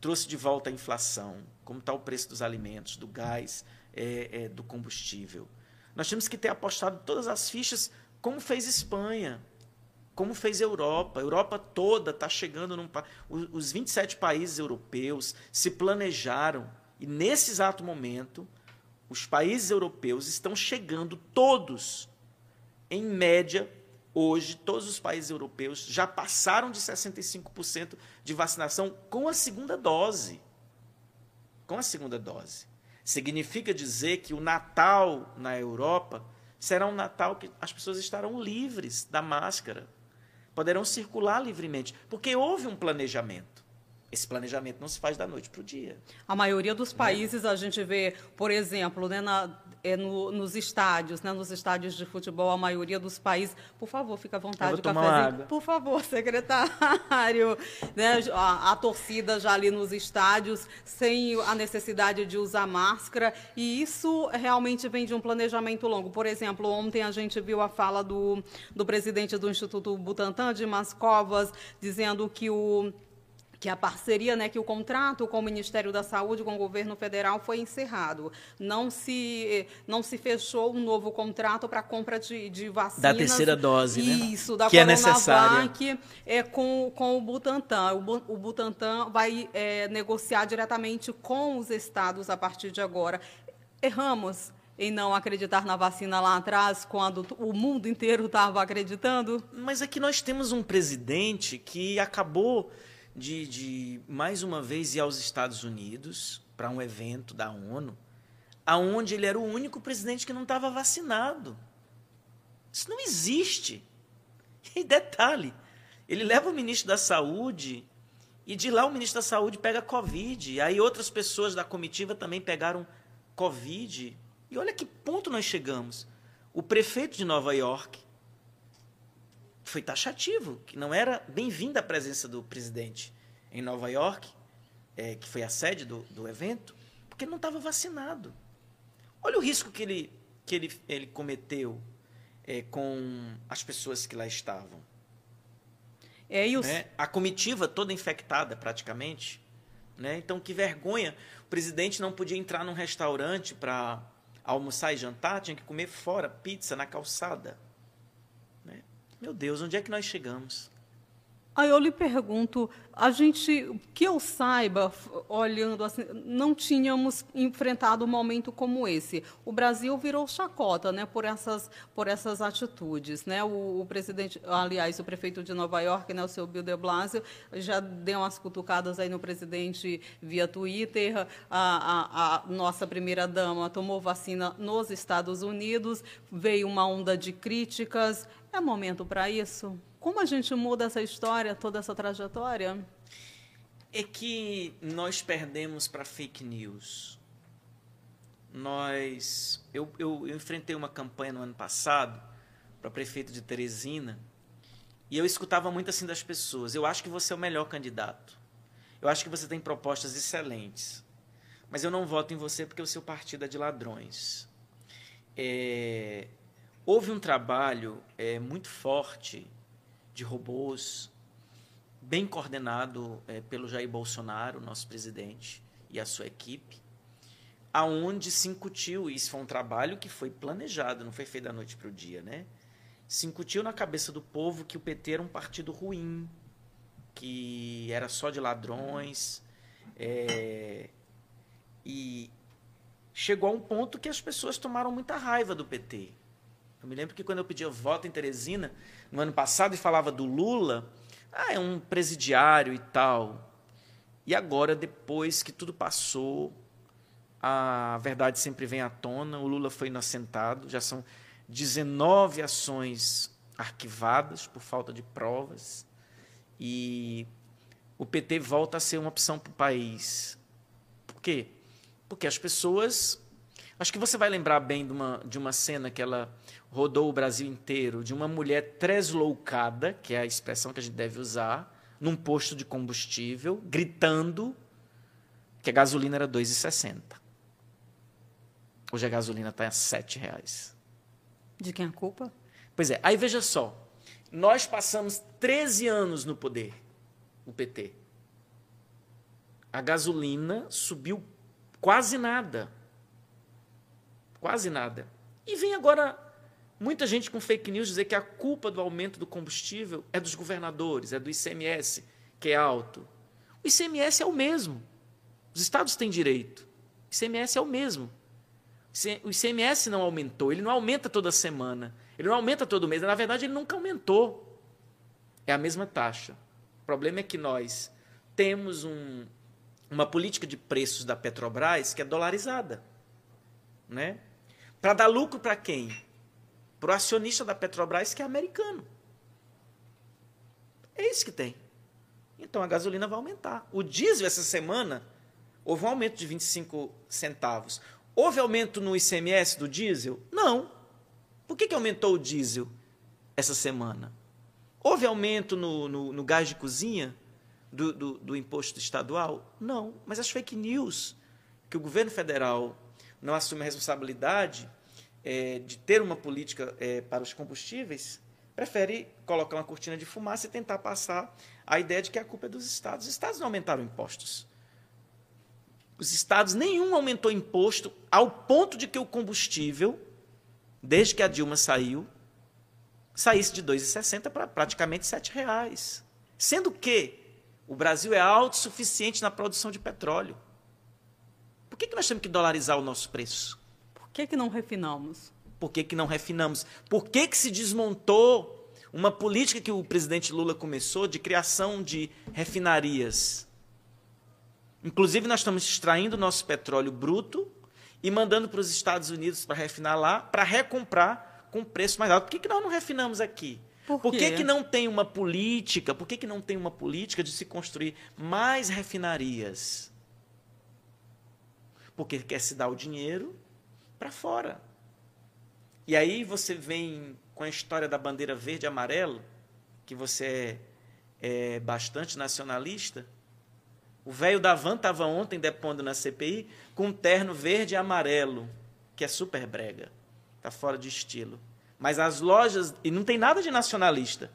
trouxe de volta a inflação, como está o preço dos alimentos, do gás, é, é, do combustível. Nós temos que ter apostado todas as fichas, como fez Espanha, como fez Europa. A Europa toda está chegando num. Os 27 países europeus se planejaram, e nesse exato momento, os países europeus estão chegando todos, em média, hoje, todos os países europeus já passaram de 65% de vacinação com a segunda dose. Com a segunda dose. Significa dizer que o Natal na Europa será um Natal que as pessoas estarão livres da máscara, poderão circular livremente, porque houve um planejamento. Esse planejamento não se faz da noite para o dia. A maioria dos né? países a gente vê, por exemplo, né, na, é no, nos estádios, né, nos estádios de futebol, a maioria dos países. Por favor, fica à vontade, cafezinho. Por favor, secretário. né, a, a, torcida já ali nos estádios, sem a necessidade de usar máscara. E isso realmente vem de um planejamento longo. Por exemplo, ontem a gente viu a fala do, do presidente do Instituto Butantan, de Mascovas, dizendo que o que a parceria, né, que o contrato com o Ministério da Saúde, com o governo federal, foi encerrado. Não se, não se fechou um novo contrato para compra de, de vacinas. Da terceira dose, Isso, né? Isso, da que é necessária. É, com, com o Butantan. O, o Butantan vai é, negociar diretamente com os estados a partir de agora. Erramos em não acreditar na vacina lá atrás, quando o mundo inteiro estava acreditando? Mas é que nós temos um presidente que acabou de, de mais uma vez ir aos Estados Unidos para um evento da ONU, aonde ele era o único presidente que não estava vacinado. Isso não existe. E detalhe, ele leva o ministro da Saúde e de lá o ministro da Saúde pega Covid. Aí outras pessoas da comitiva também pegaram Covid. E olha que ponto nós chegamos. O prefeito de Nova York foi taxativo, que não era bem-vinda a presença do presidente em Nova York, é, que foi a sede do, do evento, porque não estava vacinado. Olha o risco que ele, que ele, ele cometeu é, com as pessoas que lá estavam. É, e os... né? A comitiva toda infectada, praticamente. Né? Então, que vergonha. O presidente não podia entrar num restaurante para almoçar e jantar, tinha que comer fora, pizza na calçada. Meu Deus, onde é que nós chegamos? Aí eu lhe pergunto, a gente, que eu saiba, olhando assim, não tínhamos enfrentado um momento como esse. O Brasil virou chacota, né, por essas, por essas atitudes, né? O, o presidente, aliás, o prefeito de Nova York, né, o seu Bill de Blasio, já deu umas cutucadas aí no presidente via Twitter. A, a, a nossa primeira dama tomou vacina nos Estados Unidos, veio uma onda de críticas. É momento para isso? Como a gente muda essa história, toda essa trajetória? É que nós perdemos para fake news. Nós, eu, eu, eu enfrentei uma campanha no ano passado para prefeito de Teresina e eu escutava muito assim das pessoas. Eu acho que você é o melhor candidato. Eu acho que você tem propostas excelentes. Mas eu não voto em você porque o seu partido é de ladrões. É, Houve um trabalho é, muito forte de robôs, bem coordenado é, pelo Jair Bolsonaro, nosso presidente, e a sua equipe, aonde se incutiu, isso foi um trabalho que foi planejado, não foi feito da noite para o dia, né? Se incutiu na cabeça do povo que o PT era um partido ruim, que era só de ladrões, é, E chegou a um ponto que as pessoas tomaram muita raiva do PT. Eu me lembro que quando eu pedia voto em Teresina, no ano passado, e falava do Lula, ah, é um presidiário e tal. E agora, depois que tudo passou, a verdade sempre vem à tona. O Lula foi inocentado, já são 19 ações arquivadas por falta de provas. E o PT volta a ser uma opção para o país. Por quê? Porque as pessoas. Acho que você vai lembrar bem de uma, de uma cena que ela rodou o Brasil inteiro, de uma mulher tresloucada, que é a expressão que a gente deve usar, num posto de combustível, gritando que a gasolina era R$ 2,60. Hoje a gasolina está a R$ reais. De quem é a culpa? Pois é, aí veja só. Nós passamos 13 anos no poder, o PT. A gasolina subiu quase nada. Quase nada. E vem agora muita gente com fake news dizer que a culpa do aumento do combustível é dos governadores, é do ICMS, que é alto. O ICMS é o mesmo. Os estados têm direito. O ICMS é o mesmo. O ICMS não aumentou, ele não aumenta toda semana. Ele não aumenta todo mês. Na verdade, ele nunca aumentou. É a mesma taxa. O problema é que nós temos um, uma política de preços da Petrobras que é dolarizada. Né? Para dar lucro para quem? Para o acionista da Petrobras, que é americano. É isso que tem. Então a gasolina vai aumentar. O diesel, essa semana, houve um aumento de 25 centavos. Houve aumento no ICMS do diesel? Não. Por que, que aumentou o diesel essa semana? Houve aumento no, no, no gás de cozinha do, do, do, imposto estadual? Não. Mas as fake news que o governo federal não assume a responsabilidade é, de ter uma política é, para os combustíveis, prefere colocar uma cortina de fumaça e tentar passar a ideia de que a culpa é dos estados. Os estados não aumentaram impostos. Os estados nenhum aumentou imposto ao ponto de que o combustível desde que a Dilma saiu, saísse de 2,60 para praticamente R$ reais. Sendo que o Brasil é autossuficiente na produção de petróleo. Por que, que nós temos que dolarizar o nosso preço? Por que, que não refinamos? Por que, que não refinamos? Por que, que se desmontou uma política que o presidente Lula começou de criação de refinarias? Inclusive, nós estamos extraindo nosso petróleo bruto e mandando para os Estados Unidos para refinar lá, para recomprar com preço mais alto. Por que, que nós não refinamos aqui? Por, Por que, que não tem uma política? Por que, que não tem uma política de se construir mais refinarias? Porque quer se dar o dinheiro para fora. E aí você vem com a história da bandeira verde e amarelo, que você é, é bastante nacionalista, o velho da Van estava ontem depondo na CPI com um terno verde e amarelo, que é super brega. Está fora de estilo. Mas as lojas. E não tem nada de nacionalista.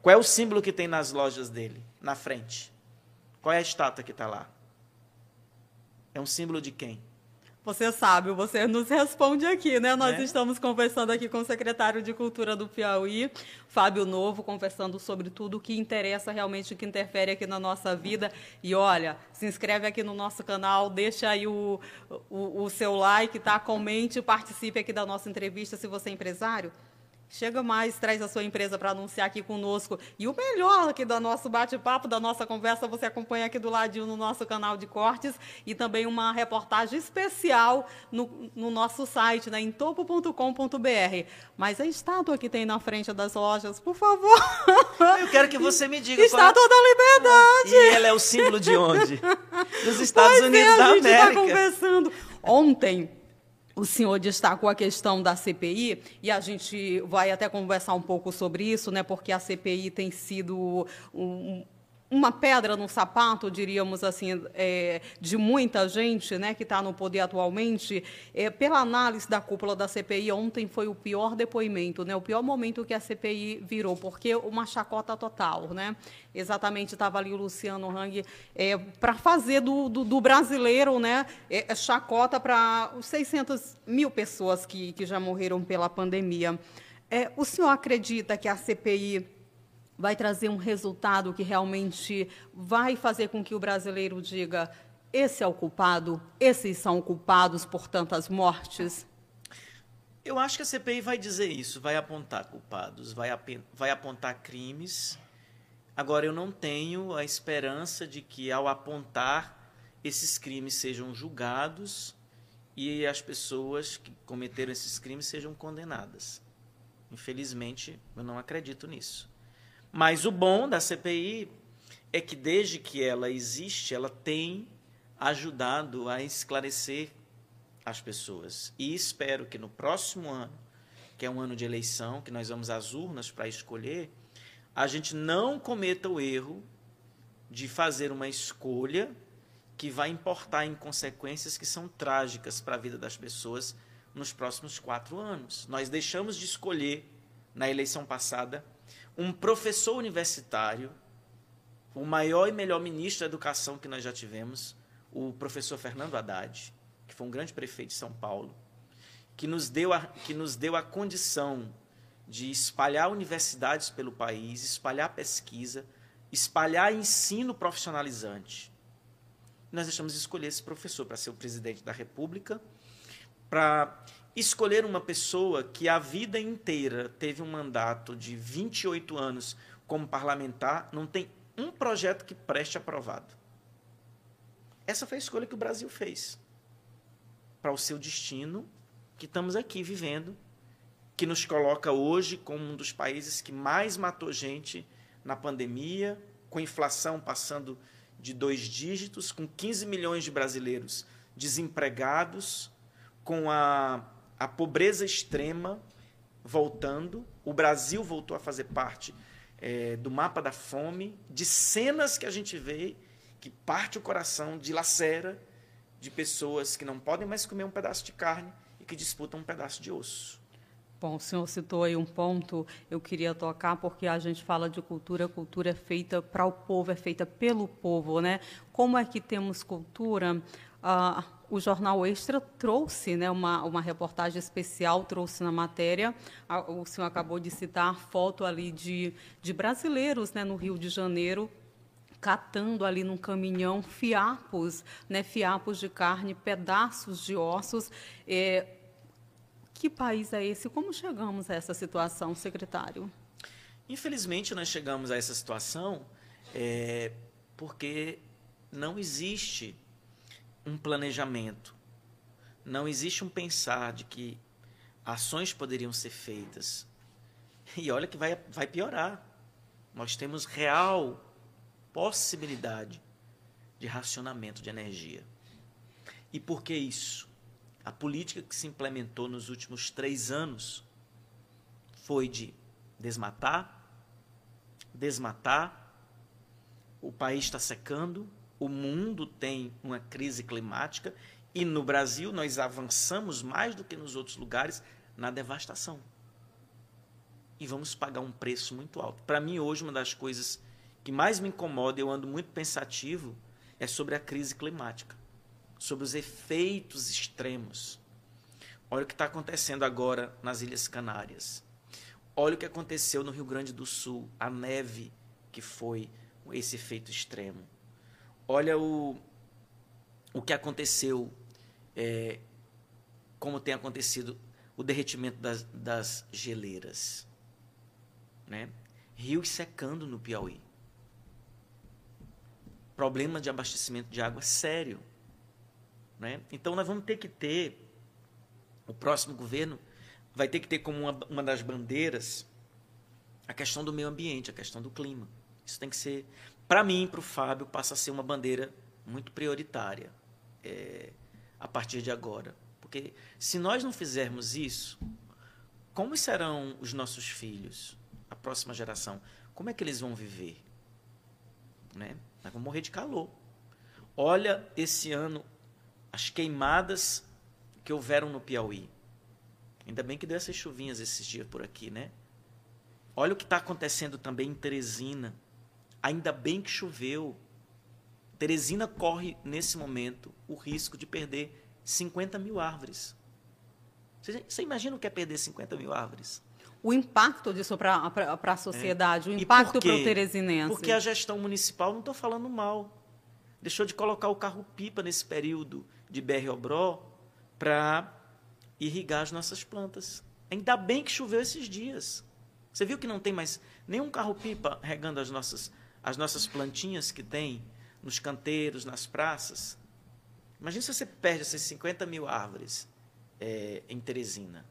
Qual é o símbolo que tem nas lojas dele? Na frente. Qual é a estátua que está lá? É um símbolo de quem? Você sabe, você nos responde aqui, né? Nós é. estamos conversando aqui com o secretário de Cultura do Piauí, Fábio Novo, conversando sobre tudo o que interessa realmente, o que interfere aqui na nossa vida. E olha, se inscreve aqui no nosso canal, deixa aí o, o, o seu like, tá? Comente, participe aqui da nossa entrevista se você é empresário. Chega mais, traz a sua empresa para anunciar aqui conosco. E o melhor aqui do nosso bate-papo, da nossa conversa, você acompanha aqui do ladinho no nosso canal de cortes e também uma reportagem especial no, no nosso site, né, em topo.com.br. Mas a estátua que tem na frente das lojas, por favor. Eu quero que você me diga. Estátua é... da Liberdade. E ela é o símbolo de onde? Dos Estados pois Unidos é, da América. A gente está conversando. Ontem, o senhor destacou a questão da CPI e a gente vai até conversar um pouco sobre isso, né? Porque a CPI tem sido um, uma pedra no sapato, diríamos assim, é, de muita gente né, que está no poder atualmente. É, pela análise da cúpula da CPI, ontem foi o pior depoimento, né, o pior momento que a CPI virou, porque uma chacota total. Né? Exatamente, estava ali o Luciano Hang é, para fazer do, do, do, brasileiro né, é, é chacota para os 600 mil pessoas que, que já morreram pela pandemia. É, o senhor acredita que a CPI vai trazer um resultado que realmente vai fazer com que o brasileiro diga esse é o culpado? Esses são culpados por tantas mortes? Eu acho que a CPI vai dizer isso, vai apontar culpados, vai, vai apontar crimes. Agora, eu não tenho a esperança de que, ao apontar, esses crimes sejam julgados e as pessoas que cometeram esses crimes sejam condenadas. Infelizmente, eu não acredito nisso. Mas o bom da CPI é que, desde que ela existe, ela tem ajudado a esclarecer as pessoas. E espero que no próximo ano, que é um ano de eleição, que nós vamos às urnas para escolher, a gente não cometa o erro de fazer uma escolha que vai importar em consequências que são trágicas para a vida das pessoas nos próximos quatro anos. Nós deixamos de escolher, na eleição passada, um professor universitário, o maior e melhor ministro da educação que nós já tivemos, o professor Fernando Haddad, que foi um grande prefeito de São Paulo, que nos deu a, que nos deu a condição de espalhar universidades pelo país, espalhar pesquisa, espalhar ensino profissionalizante. Nós deixamos de escolher esse professor para ser o presidente da República, para escolher uma pessoa que a vida inteira teve um mandato de 28 anos como parlamentar, não tem um projeto que preste aprovado. Essa foi a escolha que o Brasil fez para o seu destino, que estamos aqui vivendo, que nos coloca hoje como um dos países que mais matou gente na pandemia, com inflação passando de dois dígitos, com 15 milhões de brasileiros desempregados, com a, a pobreza extrema voltando. O Brasil voltou a fazer parte é, do mapa da fome, de cenas que a gente vê que parte o coração, dilacera, de pessoas que não podem mais comer um pedaço de carne e que disputam um pedaço de osso. Bom, o senhor citou aí um ponto, eu queria tocar, porque a gente fala de cultura, cultura é feita para o povo, é feita pelo povo, né? Como é que temos cultura? Ah, o jornal Extra trouxe né, uma, uma reportagem especial, trouxe na matéria, o senhor acabou de citar a foto ali de, de brasileiros né, no Rio de Janeiro catando ali num caminhão fiapos, né, fiapos de carne, pedaços de ossos. É, que país é esse? Como chegamos a essa situação, secretário? Infelizmente, nós chegamos a essa situação é, porque não existe um planejamento, não existe um pensar de que ações poderiam ser feitas. E olha que vai, vai piorar. Nós temos real possibilidade de racionamento de energia. E por que isso? A política que se implementou nos últimos três anos foi de desmatar, desmatar, o país está secando, o mundo tem uma crise climática e no Brasil nós avançamos mais do que nos outros lugares na devastação. E vamos pagar um preço muito alto. Para mim, hoje, uma das coisas que mais me incomoda, eu ando muito pensativo, é sobre a crise climática, sobre os efeitos extremos. Olha o que está acontecendo agora nas Ilhas Canárias. Olha o que aconteceu no Rio Grande do Sul, a neve que foi esse efeito extremo. Olha o, o que aconteceu, é, como tem acontecido o derretimento das, das geleiras. Né? Rios secando no Piauí problema de abastecimento de água sério. Né? Então, nós vamos ter que ter, o próximo governo vai ter que ter como uma, uma das bandeiras a questão do meio ambiente, a questão do clima. Isso tem que ser, para mim, para o Fábio, passa a ser uma bandeira muito prioritária é, a partir de agora. Porque se nós não fizermos isso, como serão os nossos filhos, a próxima geração? Como é que eles vão viver? Né? Nós vamos morrer de calor. Olha esse ano as queimadas que houveram no Piauí. Ainda bem que deu essas chuvinhas esses dias por aqui, né? Olha o que está acontecendo também em Teresina. Ainda bem que choveu. Teresina corre, nesse momento, o risco de perder 50 mil árvores. Você, você imagina o que é perder 50 mil árvores? o impacto disso para a sociedade, é. o impacto para o teresinense. Porque a gestão municipal, não estou falando mal, deixou de colocar o carro-pipa nesse período de BR-Obró para irrigar as nossas plantas. Ainda bem que choveu esses dias. Você viu que não tem mais nenhum carro-pipa regando as nossas, as nossas plantinhas que tem nos canteiros, nas praças? Imagina se você perde essas 50 mil árvores é, em Teresina.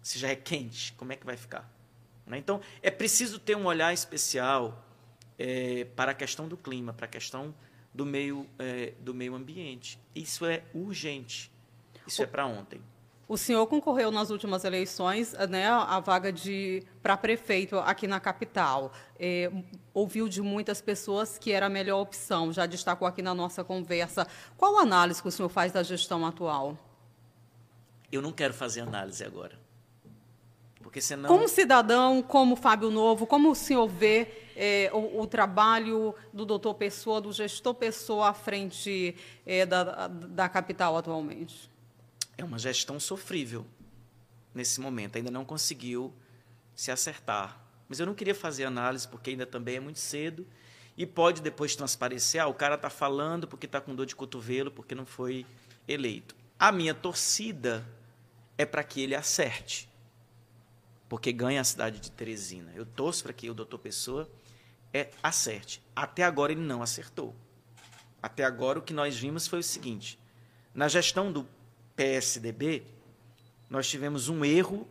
Se já é quente, como é que vai ficar? Né? Então, é preciso ter um olhar especial é, para a questão do clima, para a questão do meio, é, do meio ambiente. Isso é urgente. Isso é para ontem. O senhor concorreu nas últimas eleições, né, a vaga de para prefeito aqui na capital. É, ouviu de muitas pessoas que era a melhor opção, já destacou aqui na nossa conversa. Qual análise que o senhor faz da gestão atual? Eu não quero fazer análise agora. Porque senão... Como cidadão, como Fábio Novo, como o senhor vê é, o, o, trabalho do doutor Pessoa, do gestor Pessoa à frente é, da, da capital atualmente? É uma gestão sofrível nesse momento. Ainda não conseguiu se acertar. Mas eu não queria fazer análise, porque ainda também é muito cedo. E pode depois transparecer, ah, o cara está falando porque está com dor de cotovelo, porque não foi eleito. A minha torcida é para que ele acerte porque ganha a cidade de Teresina. Eu torço para que o doutor Pessoa é, acerte. Até agora ele não acertou. Até agora o que nós vimos foi o seguinte: na gestão do PSDB, nós tivemos um erro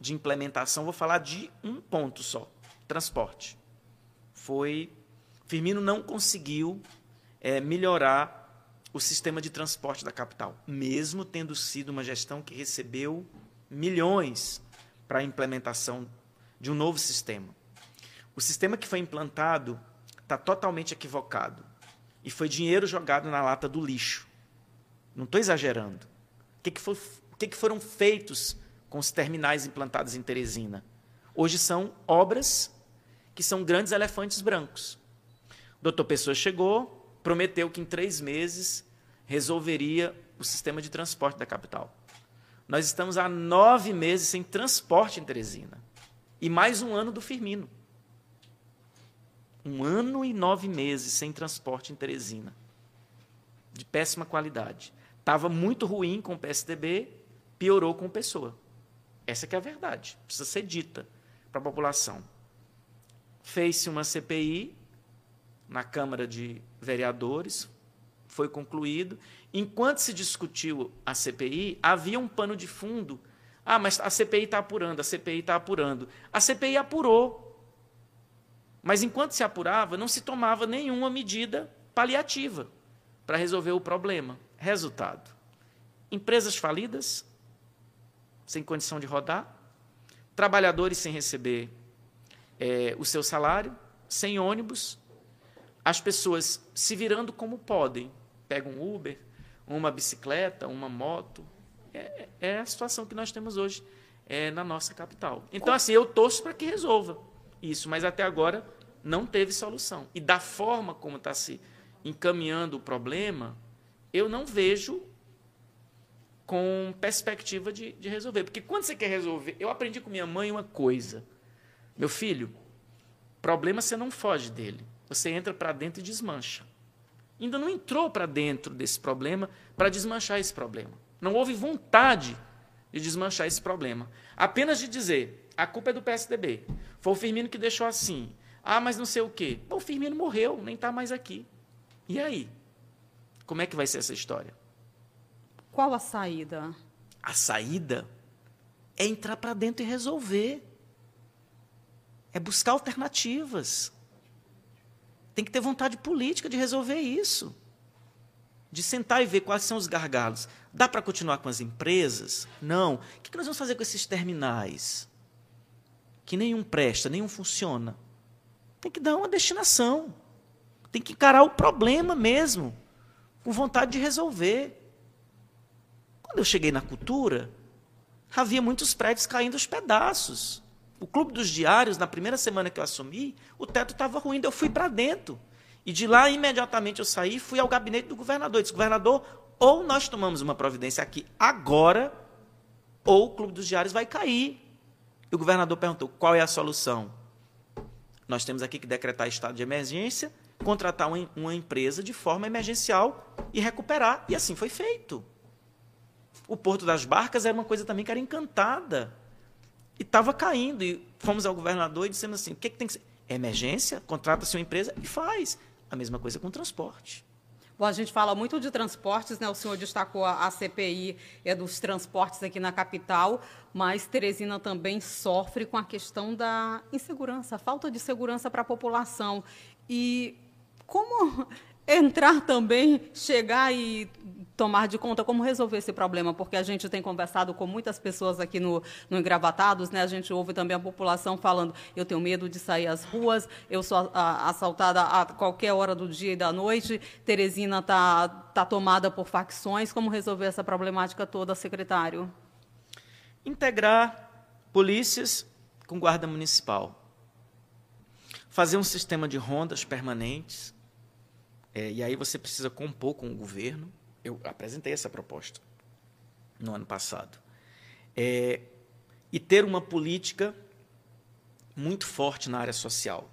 de implementação. Vou falar de um ponto só: transporte. Foi. Firmino não conseguiu é, melhorar o sistema de transporte da capital, mesmo tendo sido uma gestão que recebeu milhões para a implementação de um novo sistema. O sistema que foi implantado está totalmente equivocado e foi dinheiro jogado na lata do lixo. Não estou exagerando. Que, que, foi, que, que foram feitos com os terminais implantados em Teresina? Hoje são obras que são grandes elefantes brancos. O doutor Pessoa chegou, prometeu que em três meses resolveria o sistema de transporte da capital. Nós estamos há nove meses sem transporte em Teresina. E mais um ano do Firmino. Um ano e nove meses sem transporte em Teresina. De péssima qualidade. Estava muito ruim com o PSDB, piorou com o Pessoa. Essa que é a verdade. Precisa ser dita para a população. Fez-se uma CPI na Câmara de Vereadores, foi concluído. Enquanto se discutiu a CPI, havia um pano de fundo. Ah, mas a CPI está apurando, a CPI está apurando. A CPI apurou. Mas enquanto se apurava, não se tomava nenhuma medida paliativa para resolver o problema. Resultado: empresas falidas, sem condição de rodar, trabalhadores sem receber é, o seu salário, sem ônibus, as pessoas se virando como podem. Pegam um Uber, uma bicicleta, uma moto. É, é a situação que nós temos hoje é, na nossa capital. Então, assim, eu torço para que resolva isso, mas até agora não teve solução. E da forma como está se encaminhando o problema, eu não vejo com perspectiva de, de resolver. Porque quando você quer resolver, eu aprendi com minha mãe uma coisa. Meu filho, problema você não foge dele. Você entra para dentro e desmancha. Ainda não entrou para dentro desse problema para desmanchar esse problema. Não houve vontade de desmanchar esse problema. Apenas de dizer, a culpa é do PSDB. Foi o Firmino que deixou assim. Ah, mas não sei o quê. Bom, o Firmino morreu, nem está mais aqui. E aí? Como é que vai ser essa história? Qual a saída? A saída é entrar para dentro e resolver. É buscar alternativas. Tem que ter vontade política de resolver isso. De sentar e ver quais são os gargalos. Dá para continuar com as empresas? Não. O que nós vamos fazer com esses terminais? Que nenhum presta, nenhum funciona. Tem que dar uma destinação. Tem que encarar o problema mesmo, com vontade de resolver. Quando eu cheguei na cultura, havia muitos prédios caindo aos pedaços. O Clube dos Diários, na primeira semana que eu assumi, o teto estava ruim, eu fui para dentro. E de lá, imediatamente, eu saí fui ao gabinete do governador. Eu disse, governador, ou nós tomamos uma providência aqui agora, ou o Clube dos Diários vai cair. E o governador perguntou, qual é a solução? Nós temos aqui que decretar estado de emergência contratar uma, empresa de forma emergencial e recuperar. E assim foi feito. O Porto das Barcas era uma coisa também que era encantada. E estava caindo. E fomos ao governador e dissemos assim: o que, que tem que ser? Emergência, contrata-se uma empresa e faz. A mesma coisa com transporte. Bom, a gente fala muito de transportes, né? O senhor destacou a, CPI é dos transportes aqui na capital, mas Teresina também sofre com a questão da insegurança, falta de segurança para a população. E como entrar também, chegar e tomar de conta como resolver esse problema, porque a gente tem conversado com muitas pessoas aqui no, no Engravatados, né? A gente ouve também a população falando: eu tenho medo de sair às ruas, eu sou assaltada a qualquer hora do dia e da noite. Teresina está tá tomada por facções. Como resolver essa problemática toda, secretário? Integrar polícias com guarda municipal. Fazer um sistema de rondas permanentes. É, e aí você precisa compor com o governo eu apresentei essa proposta no ano passado. É, e ter uma política muito forte na área social.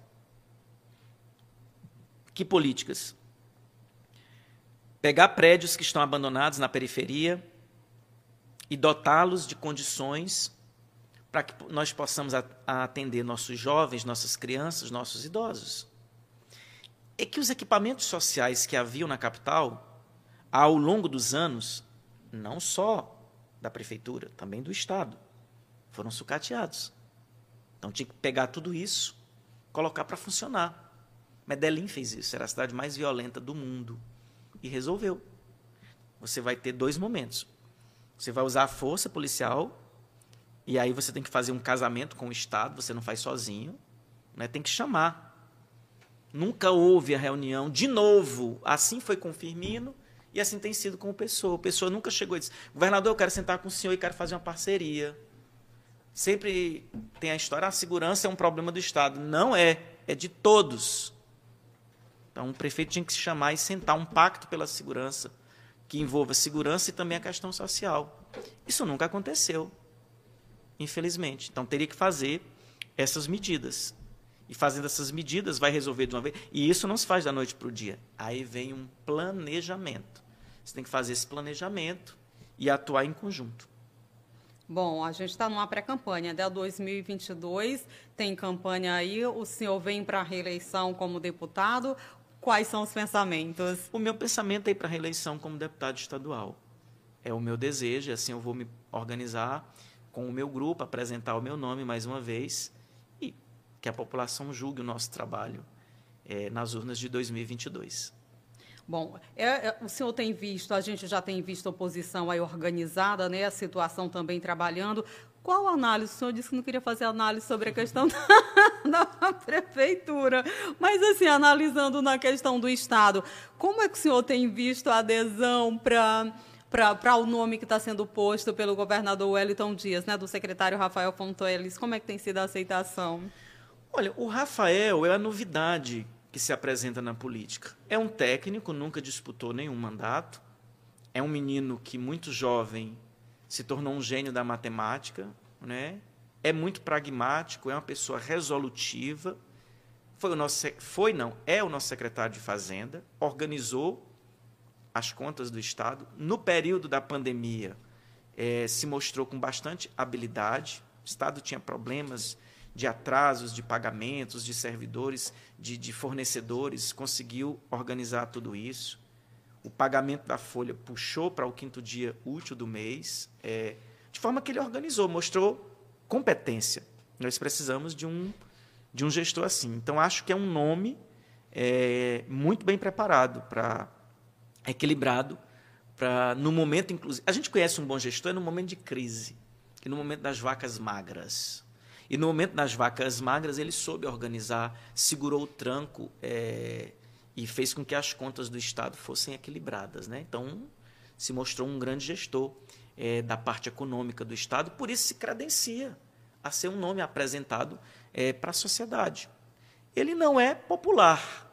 Que políticas? Pegar prédios que estão abandonados na periferia e dotá-los de condições para que nós possamos atender nossos jovens, nossas crianças, nossos idosos. É que os equipamentos sociais que haviam na capital ao longo dos anos, não só da prefeitura, também do Estado, foram sucateados. Então tinha que pegar tudo isso, colocar para funcionar. Medellín fez isso, era a cidade mais violenta do mundo e resolveu. Você vai ter dois momentos. Você vai usar a força policial e aí você tem que fazer um casamento com o Estado, você não faz sozinho, né? tem que chamar. Nunca houve a reunião de novo. Assim foi com Firmino, e assim tem sido com o Pessoa. O Pessoa nunca chegou e disse: governador, eu quero sentar com o senhor e quero fazer uma parceria. Sempre tem a história: a segurança é um problema do Estado. Não é, é de todos. Então o prefeito tinha que se chamar e sentar um pacto pela segurança, que envolva segurança e também a questão social. Isso nunca aconteceu, infelizmente. Então teria que fazer essas medidas. E fazendo essas medidas vai resolver de uma vez. E isso não se faz da noite para o dia. Aí vem um planejamento. Você tem que fazer esse planejamento e atuar em conjunto. Bom, a gente está numa pré-campanha, até 2022 tem campanha aí. O senhor vem para a reeleição como deputado. Quais são os pensamentos? O meu pensamento é ir para a reeleição como deputado estadual. É o meu desejo, assim eu vou me organizar com o meu grupo, apresentar o meu nome mais uma vez que a população julgue o nosso trabalho é, nas urnas de 2022. Bom, é, é, o senhor tem visto, a gente já tem visto a oposição aí organizada, né, a situação também trabalhando. Qual análise? O senhor disse que não queria fazer análise sobre a questão da, da prefeitura, mas assim, analisando na questão do Estado, como é que o senhor tem visto a adesão para para o nome que está sendo posto pelo governador Wellington Dias, né, do secretário Rafael Fontoelis? Como é que tem sido a aceitação? Olha, o Rafael é a novidade que se apresenta na política. É um técnico, nunca disputou nenhum mandato. É um menino que, muito jovem, se tornou um gênio da matemática. Né? É muito pragmático, é uma pessoa resolutiva. Foi o nosso, foi não, é o nosso secretário de Fazenda, organizou as contas do Estado. No período da pandemia, é, se mostrou com bastante habilidade. O Estado tinha problemas de atrasos de pagamentos de servidores, de, de fornecedores, conseguiu organizar tudo isso. O pagamento da folha puxou para o quinto dia útil do mês, é, de forma que ele organizou, mostrou competência. Nós precisamos de um, de um gestor assim. Então, acho que é um nome é, muito bem preparado, para equilibrado, para no momento, inclusive. A gente conhece um bom gestor no momento de crise, e no momento das vacas magras. E no momento das vacas magras, ele soube organizar, segurou o tranco é, e fez com que as contas do Estado fossem equilibradas. Né? Então, se mostrou um grande gestor é, da parte econômica do Estado, por isso se credencia a ser um nome apresentado é, para a sociedade. Ele não é popular,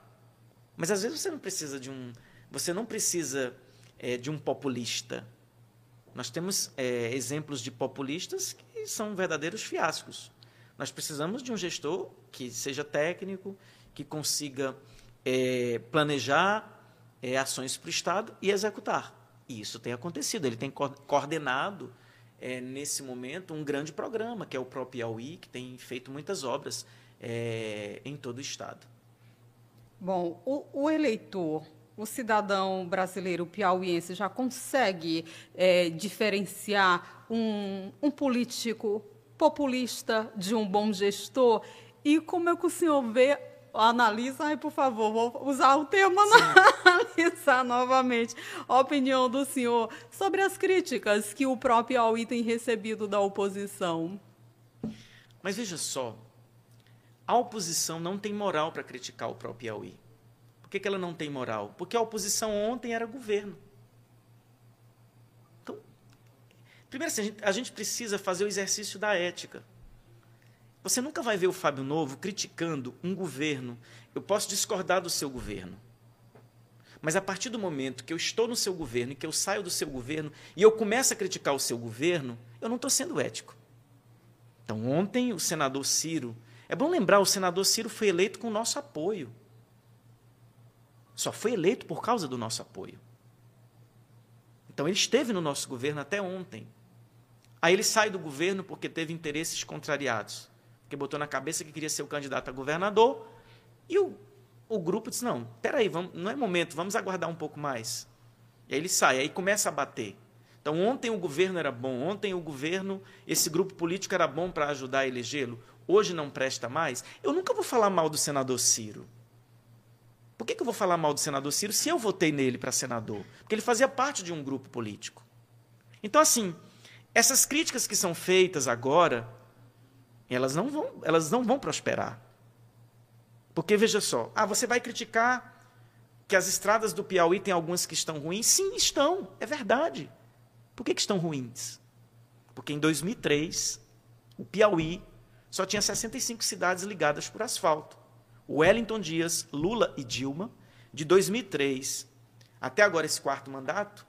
mas às vezes você não precisa de um, você não precisa é, de um populista. Nós temos é, exemplos de populistas que são verdadeiros fiascos. Nós precisamos de um gestor que seja técnico, que consiga é, planejar é, ações para o Estado e executar. E isso tem acontecido. Ele tem coordenado, é, nesse momento, um grande programa, que é o próprio Piauí, que tem feito muitas obras é, em todo o Estado. Bom, o, o, eleitor, o cidadão brasileiro piauiense já consegue é, diferenciar um, um político populista de um bom gestor? E como é que o senhor vê analisa, ai, por favor, vou usar o termo analisar novamente a opinião do senhor sobre as críticas que o próprio Aui tem recebido da oposição. Mas veja só, a oposição não tem moral para criticar o próprio Piauí. Por que, que ela não tem moral? Porque a oposição ontem era governo. Então, primeiro, assim, a, gente, a gente precisa fazer o exercício da ética. Você nunca vai ver o Fábio Novo criticando um governo. Eu posso discordar do seu governo. Mas a partir do momento que eu estou no seu governo e que eu saio do seu governo e eu começo a criticar o seu governo, eu não estou sendo ético. Então, ontem, o senador Ciro. É bom lembrar, o senador Ciro foi eleito com o nosso apoio. Só foi eleito por causa do nosso apoio. Então, ele esteve no nosso governo até ontem. Aí ele sai do governo porque teve interesses contrariados que botou na cabeça que queria ser o candidato a governador, e o, o grupo disse: não, peraí, vamos, não é momento, vamos aguardar um pouco mais. E aí ele sai, aí começa a bater. Então, ontem o governo era bom, ontem o governo, esse grupo político era bom para ajudar a elegê-lo, hoje não presta mais. Eu nunca vou falar mal do senador Ciro. Por que, que eu vou falar mal do senador Ciro se eu votei nele para senador? Porque ele fazia parte de um grupo político. Então, assim, essas críticas que são feitas agora, elas não vão, elas não vão prosperar. Porque veja só, ah, você vai criticar que as estradas do Piauí tem algumas que estão ruins? Sim, estão, é verdade. Por que, que estão ruins? Porque em 2003, o Piauí só tinha 65 cidades ligadas por asfalto. Wellington Dias, Lula e Dilma, de 2003 até agora esse quarto mandato,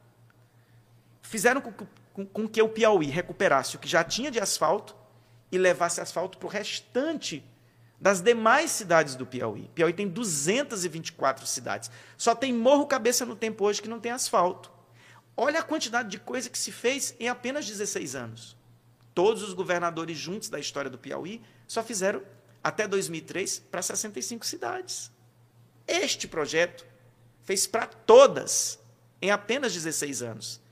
fizeram com, com, com que o Piauí recuperasse o que já tinha de asfalto e levasse asfalto para o restante das demais cidades do Piauí. Piauí tem 224 cidades. Só tem Morro Cabeça no Tempo hoje que não tem asfalto. Olha a quantidade de coisa que se fez em apenas 16 anos. Todos os governadores juntos da história do Piauí só fizeram até 2003 para 65 cidades. Este projeto fez para todas em apenas 16 anos.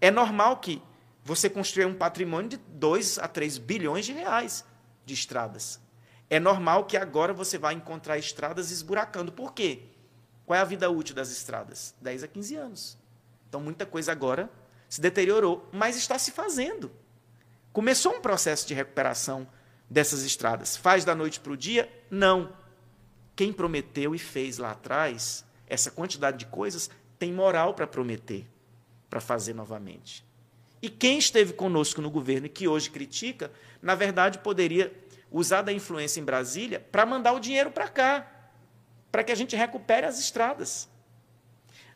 É normal que você construir um patrimônio de 2 a 3 bilhões de reais de estradas. É normal que agora você vai encontrar estradas esburacando. Por quê? Qual é a vida útil das estradas? 10 a 15 anos. Então, muita coisa agora se deteriorou, mas está se fazendo. Começou um processo de recuperação dessas estradas. Faz da noite para o dia? Não. Quem prometeu e fez lá atrás essa quantidade de coisas tem moral para prometer, para fazer novamente. E quem esteve conosco no governo e que hoje critica, na verdade poderia usar da influência em Brasília para mandar o dinheiro para cá, para que a gente recupere as estradas.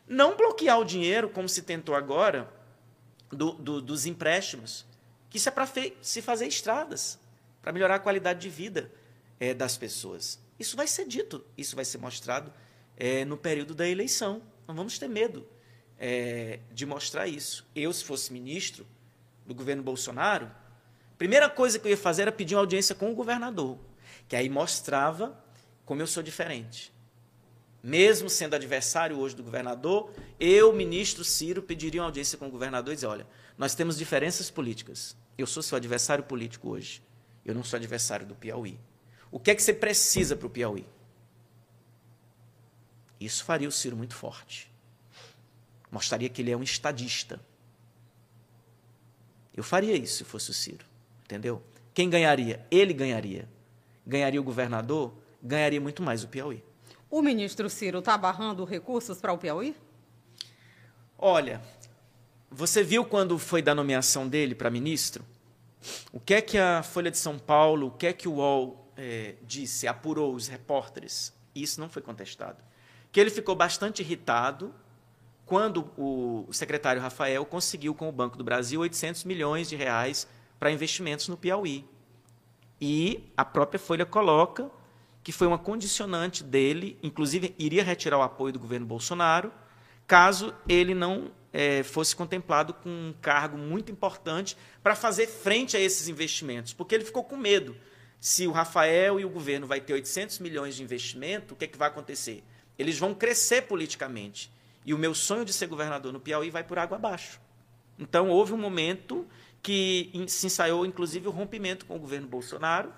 Não bloquear o dinheiro, como se tentou agora, do, do, dos empréstimos, que isso é para se fazer estradas, para melhorar a qualidade de vida é, das pessoas. Isso vai ser dito, isso vai ser mostrado é, no período da eleição. Não vamos ter medo é, de mostrar isso. Eu, se fosse ministro do governo Bolsonaro, primeira coisa que eu ia fazer era pedir uma audiência com o governador, que aí mostrava como eu sou diferente. Mesmo sendo adversário hoje do governador, eu, ministro Ciro, pediria uma audiência com o governador e dizer: olha, nós temos diferenças políticas. Eu sou seu adversário político hoje. Eu não sou adversário do Piauí. O que é que você precisa para o Piauí? Isso faria o Ciro muito forte. Mostraria que ele é um estadista. Eu faria isso se fosse o Ciro. Entendeu? Quem ganharia? Ele ganharia. Ganharia o governador, ganharia muito mais o Piauí. O ministro Ciro está barrando recursos para o Piauí? Olha, você viu quando foi da nomeação dele para ministro? O que é que a Folha de São Paulo, o que é que o UOL é, disse, apurou os repórteres? Isso não foi contestado. Que ele ficou bastante irritado quando o secretário Rafael conseguiu com o Banco do Brasil 800 milhões de reais para investimentos no Piauí. E a própria Folha coloca que foi uma condicionante dele, inclusive iria retirar o apoio do governo Bolsonaro, caso ele não é, fosse contemplado com um cargo muito importante para fazer frente a esses investimentos, porque ele ficou com medo. Se o Rafael e o governo vai ter 800 milhões de investimento, o que, é que vai acontecer? Eles vão crescer politicamente. E o meu sonho de ser governador no Piauí vai por água abaixo. Então, houve um momento que se ensaiou, inclusive, o rompimento com o governo Bolsonaro.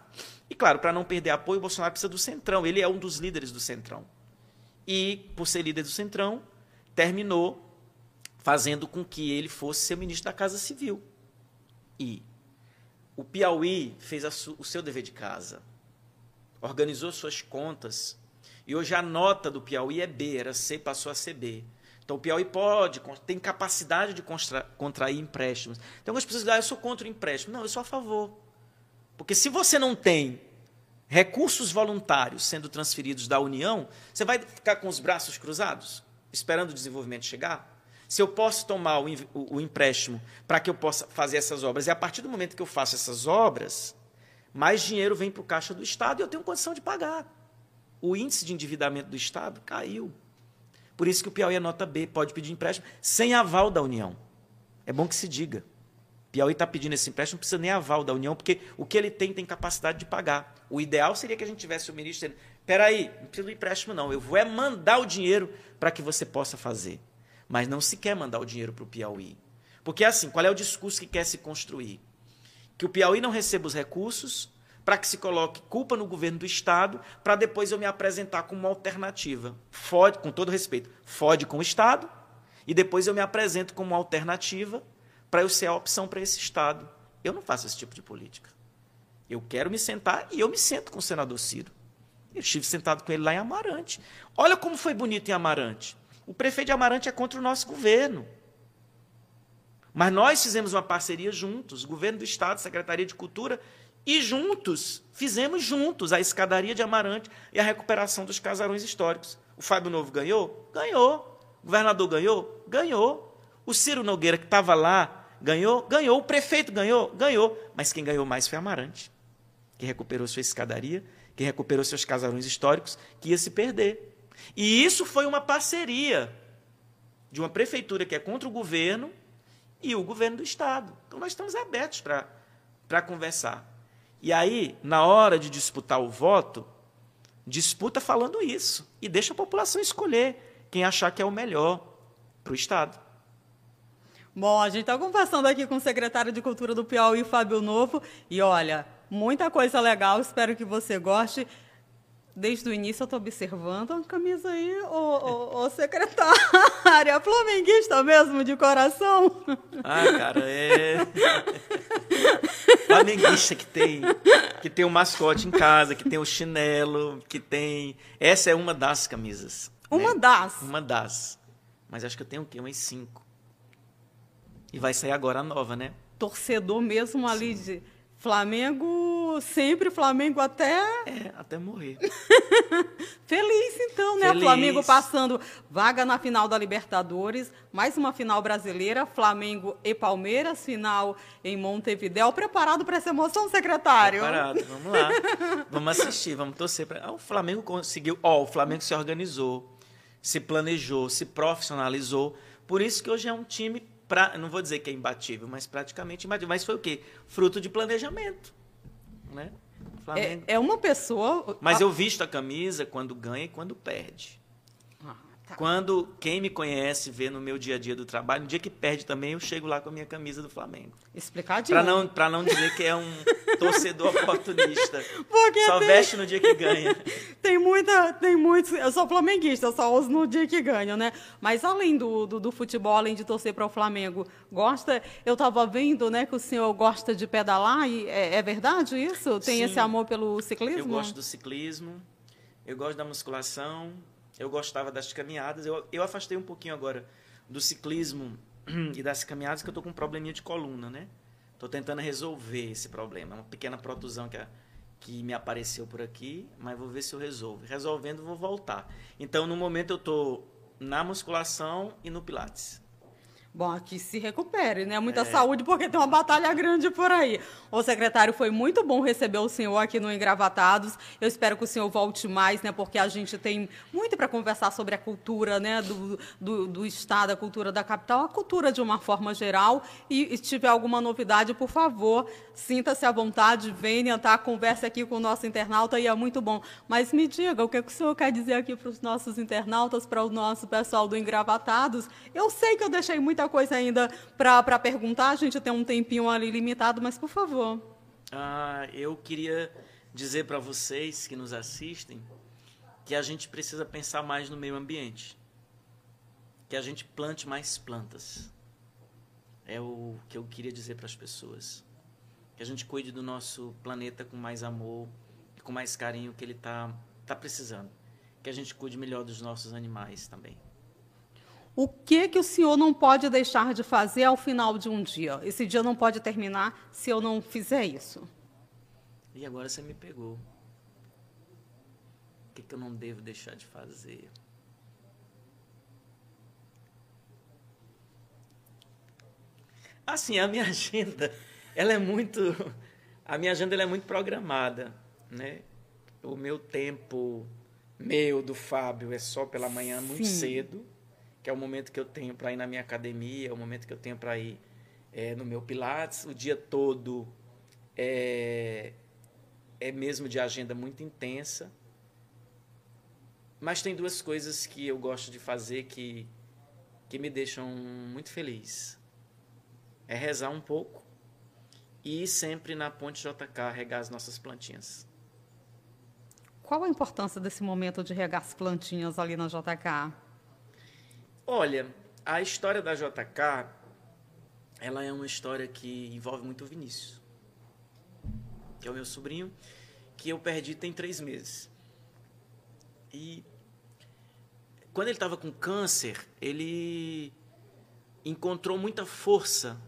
E, claro, para não perder apoio, o Bolsonaro precisa do Centrão. Ele é um dos líderes do Centrão. E, por ser líder do Centrão, terminou fazendo com que ele fosse ser ministro da Casa Civil. E o Piauí fez o seu dever de casa, organizou suas contas, e hoje a nota do Piauí é B, era C, passou a ser B. Então o Piauí pode, tem capacidade de contrair empréstimos. Tem algumas pessoas que dizem, ah, eu sou contra o empréstimo. Não, eu sou a favor. Porque se você não tem recursos voluntários sendo transferidos da União, você vai ficar com os braços cruzados, esperando o desenvolvimento chegar? Se eu posso tomar o, o, o empréstimo para que eu possa fazer essas obras, e a partir do momento que eu faço essas obras, mais dinheiro vem para o caixa do Estado e eu tenho condição de pagar. O índice de endividamento do Estado caiu. Por isso que o Piauí é nota B, pode pedir empréstimo sem aval da União. É bom que se diga. Piauí está pedindo esse empréstimo, não precisa nem aval da União, porque o que ele tem tem capacidade de pagar. O ideal seria que a gente tivesse o ministro dizendo: peraí, não precisa do empréstimo, não. Eu vou é mandar o dinheiro para que você possa fazer. Mas não se quer mandar o dinheiro para o Piauí. Porque assim, qual é o discurso que quer se construir? Que o Piauí não receba os recursos, para que se coloque culpa no governo do Estado, para depois eu me apresentar como uma alternativa. Fode, com todo respeito, fode com o Estado, e depois eu me apresento como uma alternativa para eu ser a opção para esse Estado. Eu não faço esse tipo de política. Eu quero me sentar e eu me sento com o senador Ciro. Eu estive sentado com ele lá em Amarante. Olha como foi bonito em Amarante. O prefeito de Amarante é contra o nosso governo. Mas nós fizemos uma parceria juntos, governo do Estado, Secretaria de Cultura e juntos, fizemos juntos a escadaria de Amarante e a recuperação dos casarões históricos. O Fábio Novo ganhou? Ganhou. O governador ganhou? Ganhou. O Ciro Nogueira, que estava lá, ganhou? Ganhou. O prefeito ganhou? Ganhou. Mas quem ganhou mais foi Amarante, que recuperou sua escadaria, que recuperou seus casarões históricos, que ia se perder. E isso foi uma parceria de uma prefeitura que é contra o governo e o governo do Estado. Então nós estamos abertos para conversar. E aí, na hora de disputar o voto, disputa falando isso. E deixa a população escolher quem achar que é o melhor para o Estado. Bom, a gente está conversando aqui com o secretário de Cultura do Piauí, Fábio Novo. E olha, muita coisa legal, espero que você goste desde o início eu estou observando a camisa aí, ô, ô, ô secretária, flamenguista mesmo, de coração. Ah, cara, é. flamenguista que tem, que tem o um mascote em casa, que tem o chinelo, que tem. Essa é uma das camisas. Uma né? das? Uma das. Mas acho que eu tenho o quê? Umas cinco. E vai sair agora a nova, né? Torcedor mesmo ali Sim. de Flamengo, sempre Flamengo até. É, até morrer. Feliz então, né? Feliz. Flamengo passando vaga na final da Libertadores, mais uma final brasileira, Flamengo e Palmeiras, final em Montevidéu. Preparado para essa emoção, secretário? Preparado, vamos lá. vamos assistir, vamos torcer. Pra... Ah, o Flamengo conseguiu. Ó, oh, o Flamengo se organizou, se planejou, se profissionalizou. Por isso que hoje é um time pra, não vou dizer que é imbatível, mas praticamente imbatível. Mas foi o quê? Fruto de planejamento. Né? É, é, uma pessoa. Mas eu visto a camisa quando ganha e quando perde. Tá. Quando quem me conhece vê no meu dia a dia do trabalho, no dia que perde também, eu chego lá com a minha camisa do Flamengo. Explicadinho. Para não, pra não dizer que é um torcedor oportunista. Porque só tem... veste no dia que ganha. Tem muita, tem muitos. Eu sou flamenguista, só uso no dia que ganha, né? Mas além do, do, do futebol, além de torcer para o Flamengo, gosta. Eu estava vendo, né, que o senhor gosta de pedalar, e é, é verdade isso? Tem Sim, esse amor pelo ciclismo? Eu gosto do ciclismo, eu gosto da musculação eu gostava das caminhadas. Eu, eu afastei um pouquinho agora do ciclismo e das caminhadas, que eu estou com um probleminha de coluna, né? Estou tentando resolver esse problema. Uma pequena protusão que, a, que me apareceu por aqui, mas vou ver se eu resolvo. Resolvendo, vou voltar. Então, no momento, eu estou na musculação e no pilates. Bom, que se recupere, né? Muita é. saúde, porque tem uma batalha grande por aí. O secretário, foi muito bom receber o senhor aqui no Engravatados. Eu espero que o senhor volte mais, né? Porque a gente tem muito para conversar sobre a cultura, né? Do, do, do, Estado, a cultura da capital, a cultura de uma forma geral. E, se tiver alguma novidade, por favor, sinta-se à vontade, venha, tá? Converse aqui com o nosso internauta e é muito bom. Mas me diga, o que, é que o senhor quer dizer aqui para os nossos internautas, para o nosso pessoal do Engravatados? Eu sei que eu deixei muita coisa ainda para perguntar, a gente tem um tempinho ali limitado, mas por favor. Ah, eu queria dizer para vocês que nos assistem que a gente precisa pensar mais no meio ambiente. Que a gente plante mais plantas. É o que eu queria dizer para as pessoas. Que a gente cuide do nosso planeta com mais amor e com mais carinho que ele está tá precisando. Que a gente cuide melhor dos nossos animais também. O que que o senhor não pode deixar de fazer ao final de um dia? Esse dia não pode terminar se eu não fizer isso. E agora você me pegou. O que, que eu não devo deixar de fazer? Assim, a minha agenda, ela é muito, a minha agenda é muito programada, né? O meu tempo, meu do Fábio, é só pela manhã muito Sim. cedo que é o momento que eu tenho para ir na minha academia, é o momento que eu tenho para ir é, no meu Pilates. O dia todo é, é mesmo de agenda muito intensa. Mas tem duas coisas que eu gosto de fazer que, que me deixam muito feliz. É rezar um pouco e ir sempre na Ponte JK regar as nossas plantinhas. Qual a importância desse momento de regar as plantinhas ali na JK? Olha, a história da JK, ela é uma história que envolve muito o Vinícius, que é o meu sobrinho, que eu perdi tem três meses. E quando ele estava com câncer, ele encontrou muita força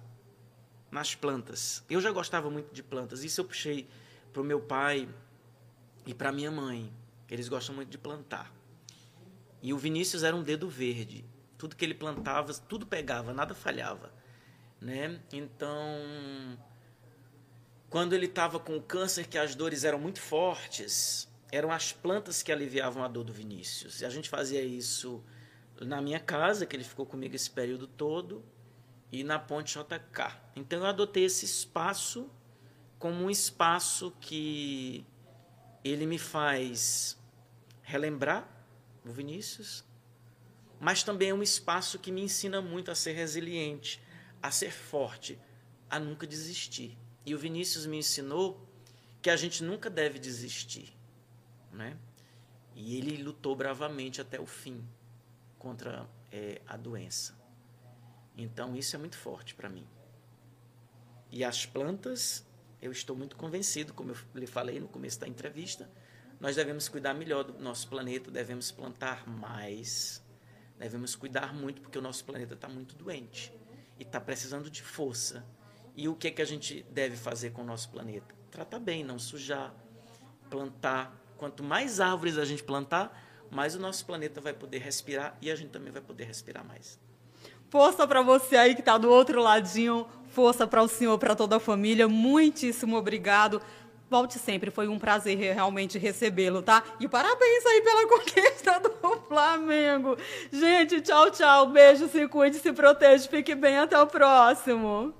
nas plantas. Eu já gostava muito de plantas. Isso eu puxei para o meu pai e para minha mãe, eles gostam muito de plantar. E o Vinícius era um dedo verde. Tudo que ele plantava, tudo pegava, nada falhava, né? Então, quando ele estava com o câncer, que as dores eram muito fortes, eram as plantas que aliviavam a dor do Vinícius. E a gente fazia isso na minha casa, que ele ficou comigo esse período todo, e na Ponte JK. Então eu adotei esse espaço como um espaço que ele me faz relembrar o Vinícius, mas também é um espaço que me ensina muito a ser resiliente, a ser forte, a nunca desistir. E o Vinícius me ensinou que a gente nunca deve desistir, né? E ele lutou bravamente até o fim contra é, a doença. Então isso é muito forte para mim. E as plantas, eu estou muito convencido, como eu lhe falei no começo da entrevista, nós devemos cuidar melhor do nosso planeta, devemos plantar mais Devemos cuidar muito porque o nosso planeta está muito doente e está precisando de força. E o que é que a gente deve fazer com o nosso planeta? Tratar bem, não sujar, plantar. Quanto mais árvores a gente plantar, mais o nosso planeta vai poder respirar e a gente também vai poder respirar mais. Força para você aí que está do outro ladinho, força para o senhor, para toda a família. Muitíssimo obrigado. Volte sempre, foi um prazer realmente recebê-lo, tá? E parabéns aí pela conquista do Flamengo. Gente, tchau, tchau. Beijo, se cuide, se proteja, fique bem, até o próximo.